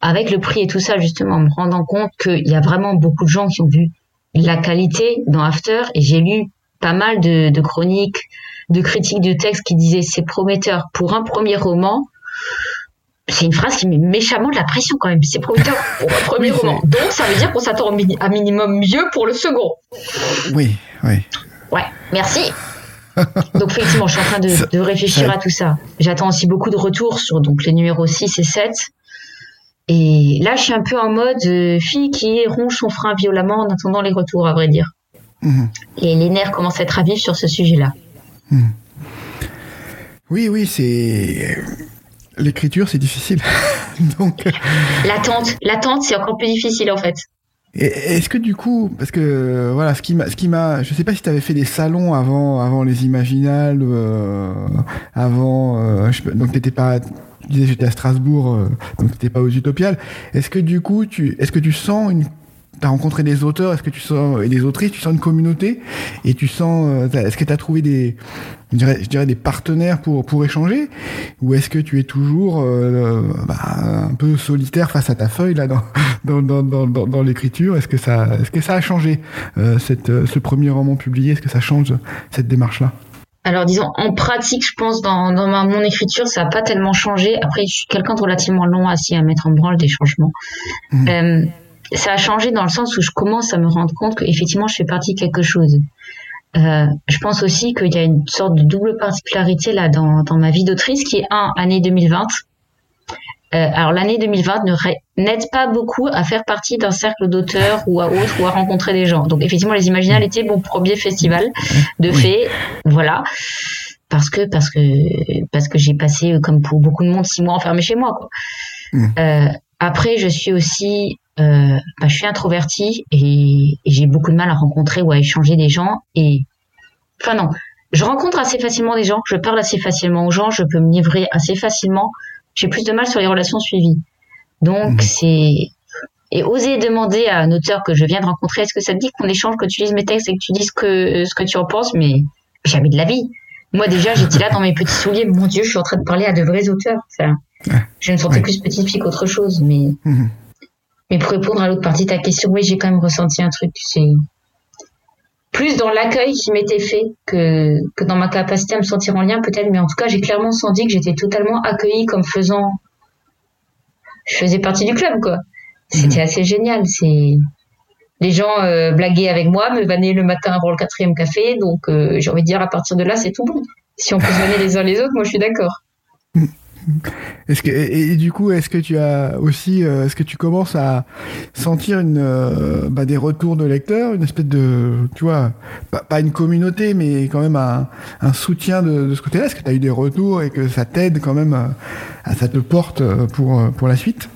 Speaker 2: avec le prix et tout ça justement en me rendant compte qu'il y a vraiment beaucoup de gens qui ont vu la qualité dans After et j'ai lu pas mal de, de chroniques de critiques de texte qui disaient c'est prometteur pour un premier roman. C'est une phrase qui met méchamment de la pression quand même. C'est prometteur pour un premier
Speaker 1: Oui,
Speaker 2: roman. Donc ça veut dire qu'on s'attend à minimum mieux pour le second.
Speaker 1: Oui, oui.
Speaker 2: Ouais, merci. Donc effectivement, je suis en train de,
Speaker 1: Ça-
Speaker 2: de réfléchir
Speaker 1: ça-
Speaker 2: à tout ça. J'attends aussi beaucoup de retours sur donc les numéros 6 et 7. Et là, je suis un peu en mode euh, fille qui ronge son frein violemment en attendant les retours, à vrai dire.
Speaker 1: Mhm.
Speaker 2: Et les nerfs commencent à être à vif sur ce sujet-là.
Speaker 1: Oui, oui, c'est. L'écriture, c'est difficile. Donc,
Speaker 2: L'attente, l'attente, c'est encore plus difficile en fait.
Speaker 1: est-ce que du coup, parce que voilà, ce qui m'a, ce qui m'a, je sais pas si tu avais fait des salons avant, avant les Imaginales, euh, avant, euh, je donc t'étais pas, tu disais j'étais à Strasbourg, euh, donc t'étais pas aux Utopiales. Est-ce que du coup, tu, est-ce que tu sens une, t'as rencontré des auteurs, est-ce que tu sens et des autrices, tu sens une communauté et tu sens, euh, est-ce que tu as trouvé des, je dirais, je dirais des partenaires pour pour échanger, ou est-ce que tu es toujours euh, bah, un peu solitaire face à ta feuille là dans dans dans dans, dans, dans l'écriture? Est-ce que ça est-ce que ça a changé euh, cette euh, ce premier roman publié? Est-ce que ça change cette démarche là
Speaker 2: Alors disons, en pratique, je pense, dans, dans ma, mon écriture, ça n'a pas tellement changé. Après, je suis quelqu'un de relativement long assis à mettre en branle des changements. Euh, ça a changé dans le sens où je commence à me rendre compte que effectivement, je fais partie de quelque chose. Euh, je pense aussi qu'il y a une sorte de double particularité là dans, dans ma vie d'autrice qui est un année 2020. Euh, alors l'année 2020 ne ré- n'aide pas beaucoup à faire partie d'un cercle d'auteurs ou à autre ou à rencontrer des gens. Donc effectivement les Imaginales étaient mon premier festival de
Speaker 1: Oui.
Speaker 2: fait, voilà. Parce que parce que parce que j'ai passé comme pour beaucoup de monde six mois enfermé chez moi. Quoi.
Speaker 1: Mm.
Speaker 2: Euh, après je suis aussi euh, bah, je suis introvertie et, et j'ai beaucoup de mal à rencontrer ou à échanger des gens et enfin non. Je rencontre assez facilement des gens je parle assez facilement aux gens je peux me livrer assez facilement. J'ai plus de mal sur les relations suivies. Donc
Speaker 1: Mhm.
Speaker 2: c'est et oser demander à un auteur que je viens de rencontrer est-ce que ça te dit qu'on échange que tu lises mes textes et que tu dises que ce que tu en penses? Mais jamais de la vie. Moi déjà j'étais là dans mes petits souliers. Mon dieu je suis en train de parler à de vrais auteurs. Enfin, je me sentais
Speaker 1: Ouais.
Speaker 2: plus petite fille qu'autre chose mais
Speaker 1: Mhm.
Speaker 2: Mais pour répondre à l'autre partie de ta question, oui, j'ai quand même ressenti un truc, c'est plus dans l'accueil qui m'était fait que, que dans ma capacité à me sentir en lien peut-être, mais en tout cas, j'ai clairement senti que j'étais totalement accueillie comme faisant, je faisais partie du club, quoi. C'était assez génial, c'est, les gens euh, blaguaient avec moi, me vannaient le matin avant le quatrième café, donc euh, j'ai envie de dire à partir de là, c'est tout bon. Si on peut se vanner les uns les autres, moi je suis d'accord.
Speaker 1: Est-ce que et, du coup, est-ce que tu as aussi, euh, est-ce que tu commences à sentir une, euh, bah, des retours de lecteurs, une espèce de, tu vois, pas, une communauté, mais quand même un, soutien de, de ce côté-là? Est-ce que tu as eu des retours et que ça t'aide quand même, euh, à, ça te porte pour pour la suite?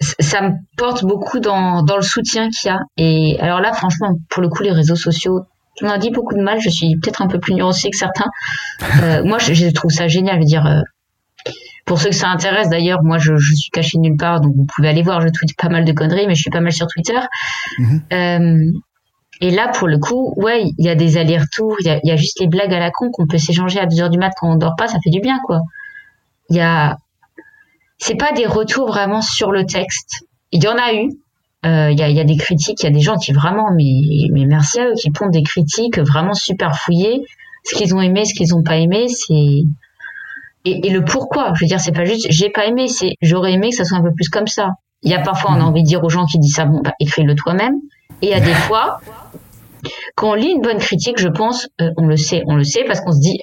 Speaker 2: Ça me porte beaucoup dans, dans le soutien qu'il y a. Et alors là, franchement, pour le coup, les réseaux sociaux, on a dit beaucoup de mal. Je suis peut-être un peu plus nuancée que certains. Euh, moi, je, je trouve ça génial. Je veux dire, euh, pour ceux que ça intéresse, d'ailleurs, moi, je, je suis cachée nulle part, donc vous pouvez aller voir. Je tweete pas mal de conneries, mais je suis pas mal sur Twitter.
Speaker 1: Mhm.
Speaker 2: Euh, et là, pour le coup, ouais, il y a des allers-retours. Il y a, il y a juste les blagues à la con qu'on peut s'échanger à 2 heures du mat quand on dort pas. Ça fait du bien, quoi. Il y a, c'est pas des retours vraiment sur le texte. Il y en a eu. Euh, Il y, a, il y a des critiques, il y a des gens qui vraiment, mais, mais merci à eux, qui pondent des critiques vraiment super fouillées. Ce qu'ils ont aimé, ce qu'ils ont pas aimé, c'est et, et le pourquoi. Je veux dire, c'est pas juste j'ai pas aimé, c'est j'aurais aimé que ça soit un peu plus comme ça. Il y a parfois, on a envie de dire aux gens qui disent ça, bon, bah, écris-le toi-même. Et il y a des fois, quand on lit une bonne critique, je pense, euh, on le sait, on le sait parce qu'on se dit,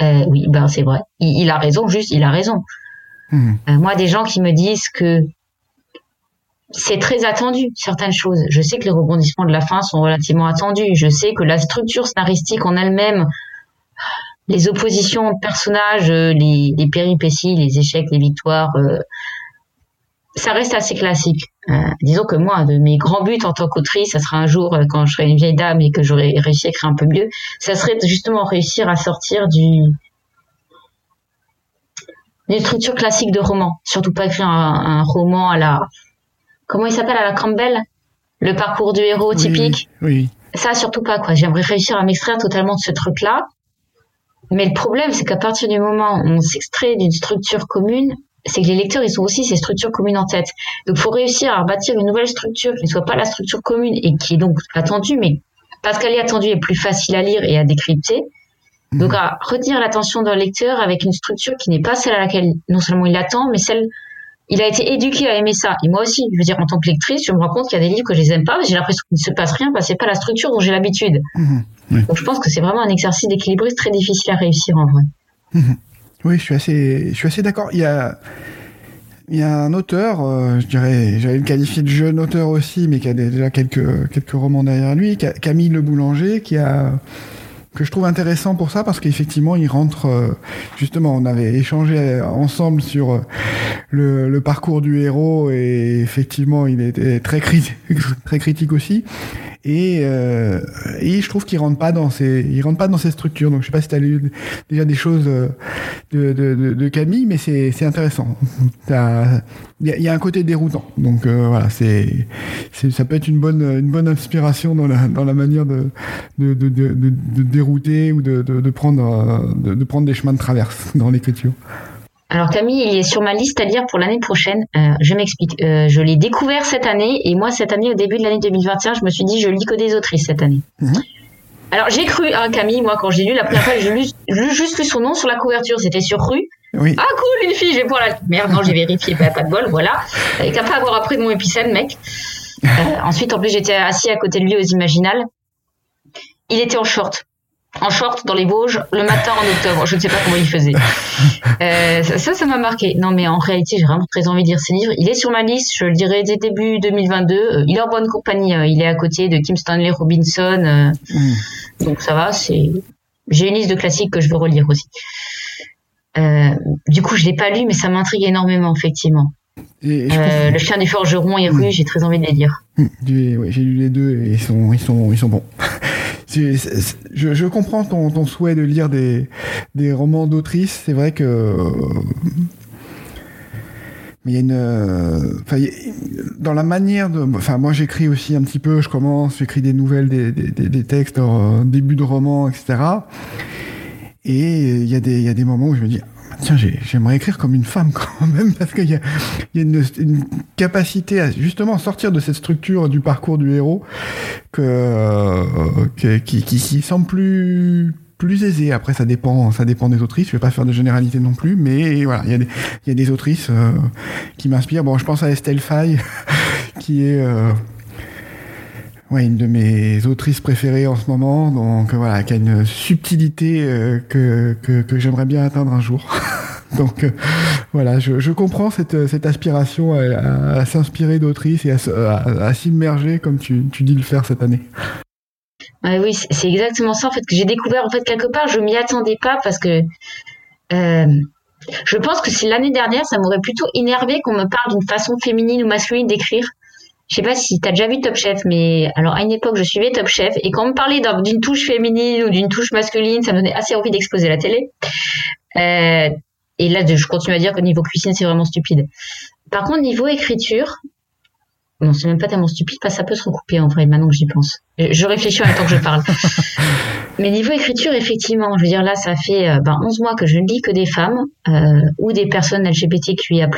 Speaker 2: euh, oui, ben c'est vrai, il, il a raison, juste, il a raison. Euh, moi, des gens qui me disent que c'est très attendu, certaines choses. Je sais que les rebondissements de la fin sont relativement attendus. Je sais que la structure scénaristique en elle-même, les oppositions de personnages, les, les, péripéties, les échecs, les victoires, ça reste assez classique. disons que moi, de mes grands buts en tant qu'autrice, ça sera un jour quand je serai une vieille dame et que j'aurai réussi à écrire un peu mieux, ça serait justement réussir à sortir du d'une structure classique de roman. Surtout pas écrire un, roman à la comment il s'appelle à la Campbell, le parcours du héros typique?
Speaker 1: Oui.
Speaker 2: Ça surtout pas quoi. J'aimerais réussir à m'extraire totalement de ce truc-là. Mais le problème, c'est qu'à partir du moment où on s'extrait d'une structure commune, c'est que les lecteurs, ils ont aussi ces structures communes en tête. Donc, faut réussir à bâtir une nouvelle structure qui ne soit pas la structure commune et qui est donc attendue, mais parce qu'elle est attendue et plus facile à lire et à décrypter, Mhm. Donc à retenir l'attention d'un lecteur avec une structure qui n'est pas celle à laquelle non seulement il attend, mais celle il a été éduqué à aimer ça. Et moi aussi, je veux dire, en tant que lectrice, je me rends compte qu'il y a des livres que je les aime pas, mais j'ai l'impression qu'il ne se passe rien parce que c'est pas la structure dont j'ai l'habitude. Mhm. Donc je pense que c'est vraiment un exercice d'équilibriste très difficile à réussir en vrai.
Speaker 1: Mhm. Oui, je suis assez, je suis assez d'accord. Il y a, il y a un auteur, euh, je dirais, j'allais le qualifier de jeune auteur aussi, mais qui a déjà quelques, quelques romans derrière lui, Camille Le Boulanger, qui a, que je trouve intéressant pour ça parce qu'effectivement il rentre euh, justement on avait échangé ensemble sur euh, le, parcours du héros et effectivement il était très très critique aussi et, euh, et je trouve qu'il rentre pas dans ces il rentre pas dans ces structures. Donc je sais pas si tu as lu déjà des choses euh, de, de, de, Camille mais c'est c'est intéressant. Il y, a, un côté déroutant. Donc euh, voilà c'est ça peut être une bonne une bonne inspiration dans la dans la manière de de, de, de, dérouter ou de, prendre de, de prendre des chemins de traverse dans l'écriture
Speaker 2: alors Camille, il est sur ma liste à lire pour l'année prochaine. Euh, je m'explique. Euh, je l'ai découvert cette année et moi cette année, au début de l'année 2021, je me suis dit je lis que des autrices cette année. Mhm. Alors j'ai cru, hein, Camille, moi quand j'ai lu la première fois, j'ai lu, juste lu son nom sur la couverture, c'était sur rue.
Speaker 1: Oui.
Speaker 2: Ah cool, une fille, je vais pouvoir la... Merde, non, j'ai vérifié, pas, pas de bol, voilà. Et qu'à pas avoir appris de mon épicène, mec. Euh, ensuite, en plus, j'étais assis à côté de lui aux Imaginales. Il était en short en short dans les Vosges le matin en octobre. Je ne sais pas comment il faisait. Euh, ça, ça m'a marqué. Non, mais en réalité, j'ai vraiment très envie de lire ce livre. Il est sur ma liste, je le dirais dès début 2022. Euh, il est en bonne compagnie. Euh, il est à côté de Kim Stanley Robinson. Mm. Donc ça va. C'est. J'ai une liste de classiques que je veux relire aussi. du coup, je l'ai pas lu, mais ça m'intrigue énormément, effectivement. le chien du forgeron et Rue, mm. j'ai très envie de les lire.
Speaker 1: Mm. j'ai lu les deux et ils sont, ils sont, ils sont bons je, comprends ton, souhait de lire des, des romans d'autrices. C'est vrai que. Mais il y a une. Dans la manière de. Enfin, moi, j'écris aussi un petit peu. Je commence, j'écris des nouvelles, des, textes début de roman, etc. Et il y a des moments où je me dis tiens, j'aimerais écrire comme une femme quand même, parce qu'il y a, une, capacité à justement sortir de cette structure du parcours du héros que, euh, qui, qui semble plus plus aisée. Après, ça dépend, ça dépend des autrices. Je vais pas faire de généralité non plus, mais voilà, il y a des, y a des autrices euh, qui m'inspirent. Bon, je pense à Estelle Faye, qui est euh, ouais, une de mes autrices préférées en ce moment, donc voilà, qui a une subtilité que, que j'aimerais bien atteindre un jour. donc euh, voilà, je, comprends cette, cette aspiration à, s'inspirer d'autrices et à, à, s'immerger comme tu, tu dis le faire cette année.
Speaker 2: Oui, c'est exactement ça en fait que j'ai découvert en fait quelque part. Je m'y attendais pas parce que euh, je pense que si l'année dernière, ça m'aurait plutôt énervé qu'on me parle d'une façon féminine ou masculine d'écrire. Je sais pas si tu as déjà vu Top Chef, mais alors à une époque, je suivais Top Chef et quand on me parlait d'une touche féminine ou d'une touche masculine, ça me donnait assez envie d'exploser la télé. Euh, et là, je continue à dire que niveau cuisine, c'est vraiment stupide. Par contre, niveau écriture, bon, c'est même pas tellement stupide, parce que ça peut se recouper en vrai, maintenant que j'y pense. Je réfléchis en même temps que je parle. Mais niveau écriture, effectivement, je veux dire, là, ça fait euh, ben, 11 mois que je ne lis que des femmes euh, ou des personnes LGBTQIA+.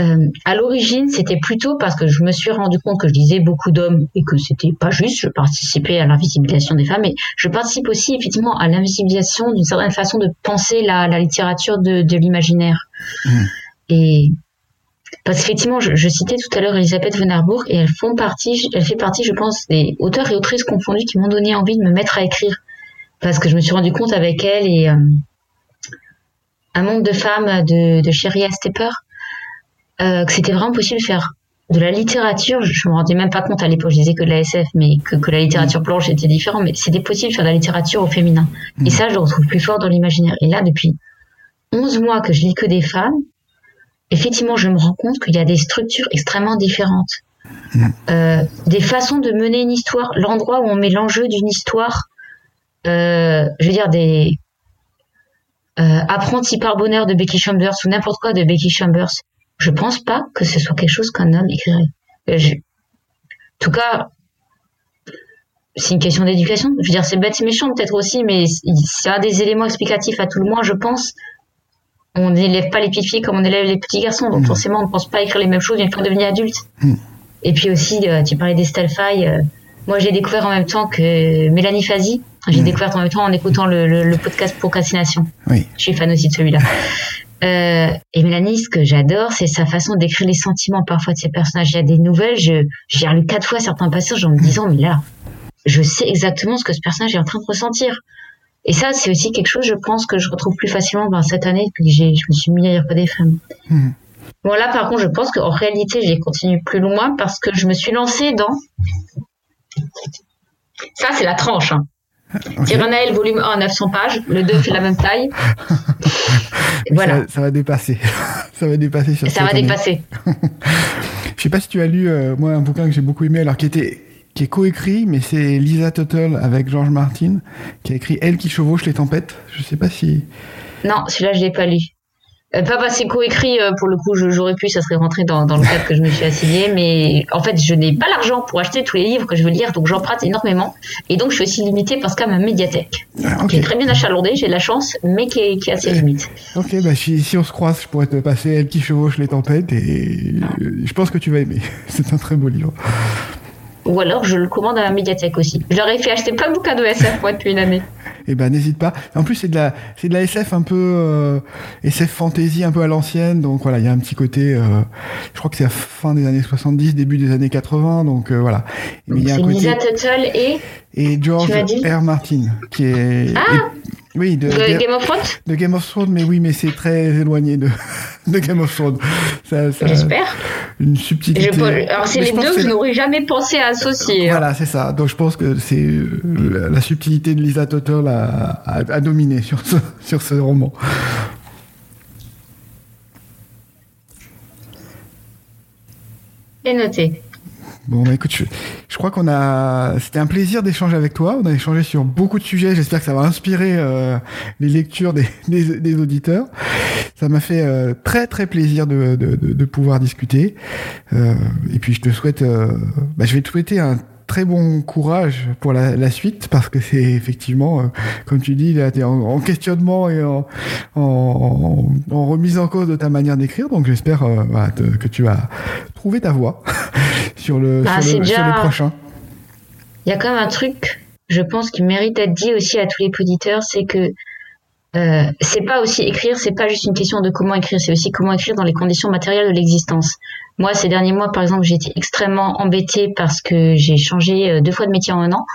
Speaker 2: Euh, à l'origine, c'était plutôt parce que je me suis rendu compte que je lisais beaucoup d'hommes et que c'était pas juste. Je participais à l'invisibilisation des femmes, mais je participe aussi effectivement à l'invisibilisation d'une certaine façon de penser la, la littérature de, de l'imaginaire. Mmh. Et parce qu'effectivement, je, je, citais tout à l'heure Elisabeth von Arbourg et elles font partie, elle fait partie, je pense, des auteurs et autrices confondus qui m'ont donné envie de me mettre à écrire parce que je me suis rendu compte avec elle et euh, un monde de femmes de, de Sherry Stepper euh, que c'était vraiment possible de faire de la littérature, je me rendais même pas compte à l'époque, je disais que de la SF, mais que, que la littérature blanche était différente, mais c'était possible de faire de la littérature au féminin. Et
Speaker 1: Mm.
Speaker 2: ça, je le retrouve plus fort dans l'imaginaire. Et là, depuis 11 mois que je lis que des femmes, effectivement, je me rends compte qu'il y a des structures extrêmement différentes.
Speaker 1: Mm.
Speaker 2: Euh, des façons de mener une histoire, l'endroit où on met l'enjeu d'une histoire, euh, je veux dire, des euh, apprentis par bonheur de Becky Chambers ou n'importe quoi de Becky Chambers, je pense pas que ce soit quelque chose qu'un homme écrirait. Euh, je- En tout cas, c'est une question d'éducation. Je veux dire, c'est bête, c'est méchant peut-être aussi, mais c'est un des éléments explicatifs à tout le moins, je pense. On n'élève pas les petites filles comme on élève les petits garçons, donc
Speaker 1: Mhm.
Speaker 2: forcément, on ne pense pas écrire les mêmes choses une fois devenu adulte.
Speaker 1: Mhm.
Speaker 2: Et puis aussi, euh, tu parlais d'Estelle Faye. euh, moi, j'ai découvert en même temps que Mélanie Fazi. J'ai
Speaker 1: Mhm.
Speaker 2: découvert en même temps en écoutant le, le- le podcast Procrastination.
Speaker 1: Oui.
Speaker 2: Je suis fan aussi de celui-là. Euh, et Mélanie, ce que j'adore, c'est sa façon d'écrire les sentiments parfois de ses personnages. Il y a des nouvelles, je, j'ai relu quatre fois certains passages en me disant, mais là, je sais exactement ce que ce personnage est en train de ressentir. Et ça, c'est aussi quelque chose, je pense, que je retrouve plus facilement ben, cette année, que je me suis mis à lire des femmes.
Speaker 1: Mhm.
Speaker 2: Bon, là, par contre, je pense qu'en réalité, j'ai continué plus loin parce que je me suis lancée dans. Ça, c'est la tranche. Hein.
Speaker 1: Ok.
Speaker 2: Tyrannael, volume 1, 900 pages. Le 2 fait la même taille. voilà.
Speaker 1: Ça, ça va dépasser. ça va dépasser sur
Speaker 2: Ça va
Speaker 1: année.
Speaker 2: dépasser.
Speaker 1: Je sais pas si tu as lu, euh, moi, un bouquin que j'ai beaucoup aimé, alors qui était qui est coécrit, mais c'est Lisa Tuttle avec George Martin, qui a écrit Elle qui chevauche les tempêtes. Je sais pas si.
Speaker 2: Non, celui-là, je l'ai pas lu. Euh, pas que c'est coécrit, euh, pour le coup, j'aurais pu, ça serait rentré dans, dans le cadre que je me suis assigné, mais en fait, je n'ai pas l'argent pour acheter tous les livres que je veux lire, donc j'emprunte énormément. Et donc, je suis aussi limitée parce qu'à ma médiathèque,
Speaker 1: Ah,
Speaker 2: qui est très bien achalandée, j'ai de la chance, mais qui est, qui est assez limite.
Speaker 1: ok, bah si, si on se croise, je pourrais te passer Elle qui chevauche les tempêtes et euh, je pense que tu vas aimer. C'est un très beau livre.
Speaker 2: Ou alors, je le commande à ma médiathèque aussi. Je leur ai fait acheter plein de bouquins de SF, moi, depuis une année.
Speaker 1: Et ben n'hésite pas. En plus c'est de la c'est de la SF un peu euh, SF fantasy un peu à l'ancienne donc voilà il y a un petit côté euh, je crois que c'est la fin des années 70 début des années 80 donc euh, voilà mais il y a un
Speaker 2: C'est
Speaker 1: côté
Speaker 2: Lisa Tuttle et
Speaker 1: et George R Martin qui est
Speaker 2: Ah
Speaker 1: et- oui de,
Speaker 2: Game of Thrones,
Speaker 1: de Game of Thrones mais oui mais c'est très éloigné de de Game of Thrones ça, ça
Speaker 2: j'espère.
Speaker 1: une
Speaker 2: Je
Speaker 1: subtilité
Speaker 2: peux- Alors, c'est
Speaker 1: Mais
Speaker 2: les
Speaker 1: je
Speaker 2: deux que je n'aurais jamais pensé à associer. hein.
Speaker 1: voilà, c'est ça. Donc je pense que c'est euh, la, la subtilité de Lisa Tuttle a, a, a dominé sur ce, sur ce roman.
Speaker 2: Et noté.
Speaker 1: Bon, bah écoute, je, je crois qu'on a. C'était un plaisir d'échanger avec toi. On a échangé sur beaucoup de sujets. J'espère que ça va inspirer euh, les lectures des, des, des auditeurs. Ça m'a fait euh, très très plaisir de, de, de, pouvoir discuter. Euh, et puis je te souhaite. euh, bah, je vais te souhaiter un très bon courage pour la, la suite parce que c'est effectivement, euh, comme tu dis, là, t'es en, en questionnement et en, en, remise en cause de ta manière d'écrire. Donc j'espère te- que tu vas trouver ta voie sur le,
Speaker 2: Bah,
Speaker 1: sur, le
Speaker 2: c'est
Speaker 1: sur
Speaker 2: déjà-. Il y a quand même un truc, je pense, qui mérite d'être dit aussi à tous les auditeurs, c'est que euh, c'est pas aussi écrire, c'est pas juste une question de comment écrire, c'est aussi comment écrire dans les conditions matérielles de l'existence. Moi, ces derniers mois, par exemple, j'ai été extrêmement embêtée parce que j'ai changé euh, deux fois de métier en un an.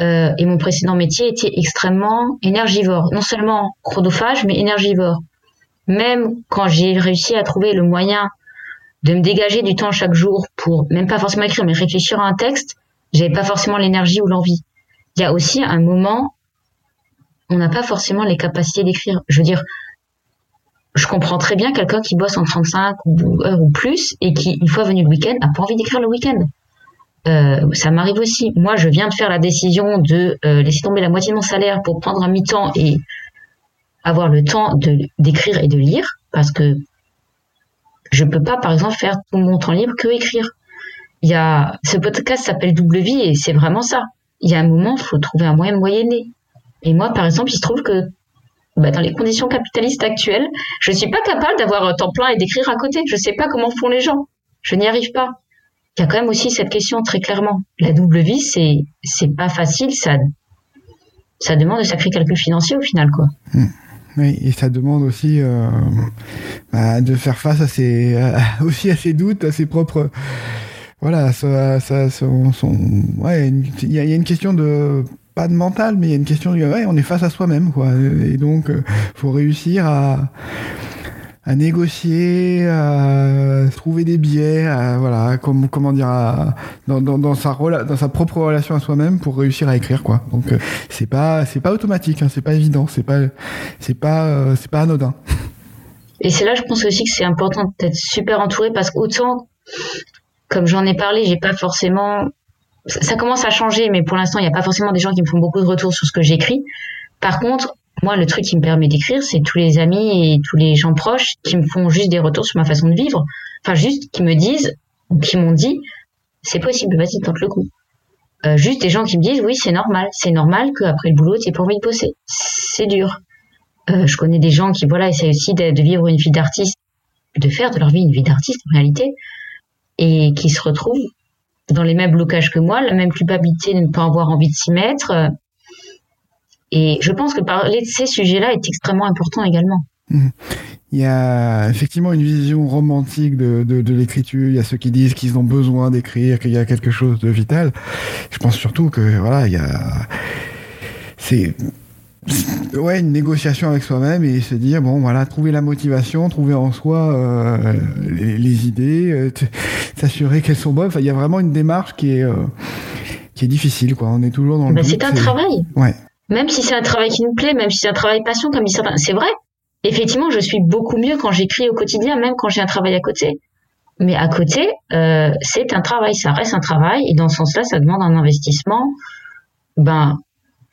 Speaker 2: Euh, et mon précédent métier était extrêmement énergivore. Non seulement chronophage, mais énergivore. Même quand j'ai réussi à trouver le moyen de me dégager du temps chaque jour pour, même pas forcément écrire, mais réfléchir à un texte, j'avais pas forcément l'énergie ou l'envie. Il y a aussi un moment, on n'a pas forcément les capacités d'écrire. Je veux dire, je comprends très bien quelqu'un qui bosse en 35 ou- heures ou plus et qui, une fois venu le week-end, n'a pas envie d'écrire le week-end. Euh, ça m'arrive aussi. Moi, je viens de faire la décision de euh, laisser tomber la moitié de mon salaire pour prendre un mi-temps et avoir le temps d'écrire et de lire parce que je peux pas, par exemple, faire tout mon temps libre que écrire. Il ce podcast s'appelle Double Vie et c'est vraiment ça. Il y a un moment, il faut trouver un moyen de. Et moi, par exemple, il se trouve que bah, dans les conditions capitalistes actuelles, je suis pas capable d'avoir un temps plein et d'écrire à côté. Je sais pas comment font les gens. Je n'y arrive pas. Il y a quand même aussi cette question très clairement. La double vie, c'est c'est pas facile. Ça demande de sacrés calculs financiers au final, quoi.
Speaker 1: Oui, et ça demande aussi euh, bah, de faire face à ses, à- aussi à ses doutes, à ses propres. Voilà, ça, ça, ouais, il y a une question de pas de mental, mais il y a une question de ouais, on est face à soi-même, quoi. Et donc, euh, faut réussir à à négocier, à trouver des biais, à, voilà, comme, comment dire, dans sa propre relation à soi-même pour réussir à écrire quoi. Donc euh, c'est pas c'est pas automatique, hein, c'est pas évident, c'est pas c'est pas euh, c'est pas anodin.
Speaker 2: Et c'est là je pense aussi que c'est important d'être super entouré parce qu'autant comme j'en ai parlé, j'ai pas forcément ça commence à changer, mais pour l'instant, il n'y a pas forcément des gens qui me font beaucoup de retours sur ce que j'écris. Par contre, moi, le truc qui me permet d'écrire, c'est tous les amis et tous les gens proches qui me font juste des retours sur ma façon de vivre. Enfin, juste qui me disent, ou qui m'ont dit, c'est possible, vas-y, tente le coup. Euh, juste des gens qui me disent, oui, c'est normal. C'est normal qu'après le boulot, tu pas envie de bosser. C'est dur. Euh, je connais des gens qui, voilà, essayent aussi de, de vivre une vie d'artiste, de faire de leur vie une vie d'artiste, en réalité, et qui se retrouvent dans les mêmes blocages que moi, la même culpabilité de ne pas avoir envie de s'y mettre, et je pense que parler de ces sujets-là est extrêmement important également.
Speaker 1: Mmh. Il y a effectivement une vision romantique de, de, de l'écriture. Il y a ceux qui disent qu'ils ont besoin d'écrire, qu'il y a quelque chose de vital. Je pense surtout que voilà, il y a c'est ouais une négociation avec soi-même et se dire bon voilà trouver la motivation, trouver en soi euh, les, les, idées, euh, s'assurer qu'elles sont bonnes. Enfin, il y a vraiment une démarche qui est euh, qui est difficile quoi. On est toujours dans le.
Speaker 2: Ben, c'est un travail.
Speaker 1: Ouais.
Speaker 2: Même si c'est un travail qui nous plaît, même si c'est un travail passion, comme dit certains, c'est vrai. Effectivement, je suis beaucoup mieux quand j'écris au quotidien, même quand j'ai un travail à côté. Mais à côté, euh, c'est un travail, ça reste un travail, et dans ce sens-là, ça demande un investissement. Ben,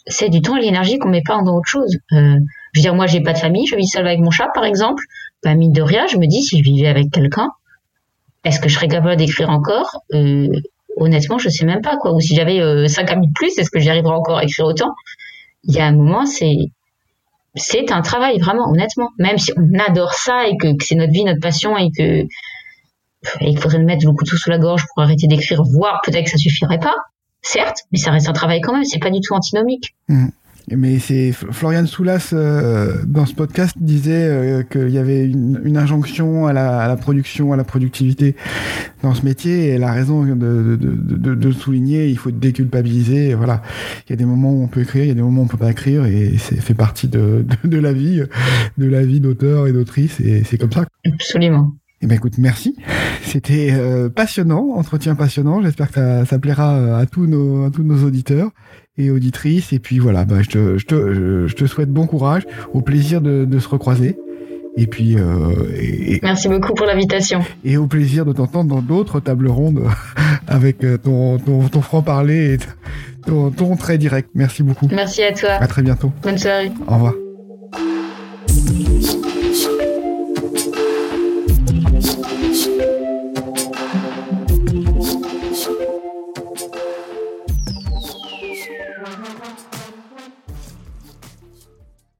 Speaker 2: c'est du temps et l'énergie qu'on met pas dans autre chose. Euh, je veux dire, moi, j'ai pas de famille, je vis seule avec mon chat, par exemple. Ben, mine de rien, je me dis, si je vivais avec quelqu'un, est-ce que je serais capable d'écrire encore? Euh, Honnêtement, je sais même pas quoi. Ou si j'avais euh, cinq amis de plus, est-ce que j'y arriverais encore à écrire autant? Il y a un moment, c'est c'est un travail vraiment, honnêtement. Même si on adore ça et que, c'est notre vie, notre passion et que et qu'il faudrait nous mettre le couteau sous la gorge pour arrêter d'écrire, voire peut-être que ça suffirait pas. Certes, mais ça reste un travail quand même. C'est pas du tout antinomique.
Speaker 1: Mmh. Mais c'est Florian Soulas euh, dans ce podcast disait euh, qu'il y avait une, une injonction à la, à la, production, à la productivité dans ce métier. Et elle a raison de, de, de, de souligner. Il faut déculpabiliser. Voilà, il y a des moments où on peut écrire, il y a des moments où on peut pas écrire, et c'est fait partie de, de, la vie, de la vie d'auteur et d'autrice. Et c'est comme ça.
Speaker 2: Absolument.
Speaker 1: Eh ben écoute, merci. C'était euh, passionnant, entretien passionnant. J'espère que ça, ça plaira à tous nos, à tous nos auditeurs et auditrices. Et puis voilà, bah, je, te, je, te, je te souhaite bon courage, au plaisir de, de se recroiser. Et puis. Euh, et,
Speaker 2: Merci beaucoup pour l'invitation.
Speaker 1: Et au plaisir de t'entendre dans d'autres tables rondes avec euh, ton, ton, ton franc-parler et ton, ton très direct. Merci beaucoup.
Speaker 2: Merci à toi.
Speaker 1: À très bientôt.
Speaker 2: Bonne soirée.
Speaker 1: Au revoir.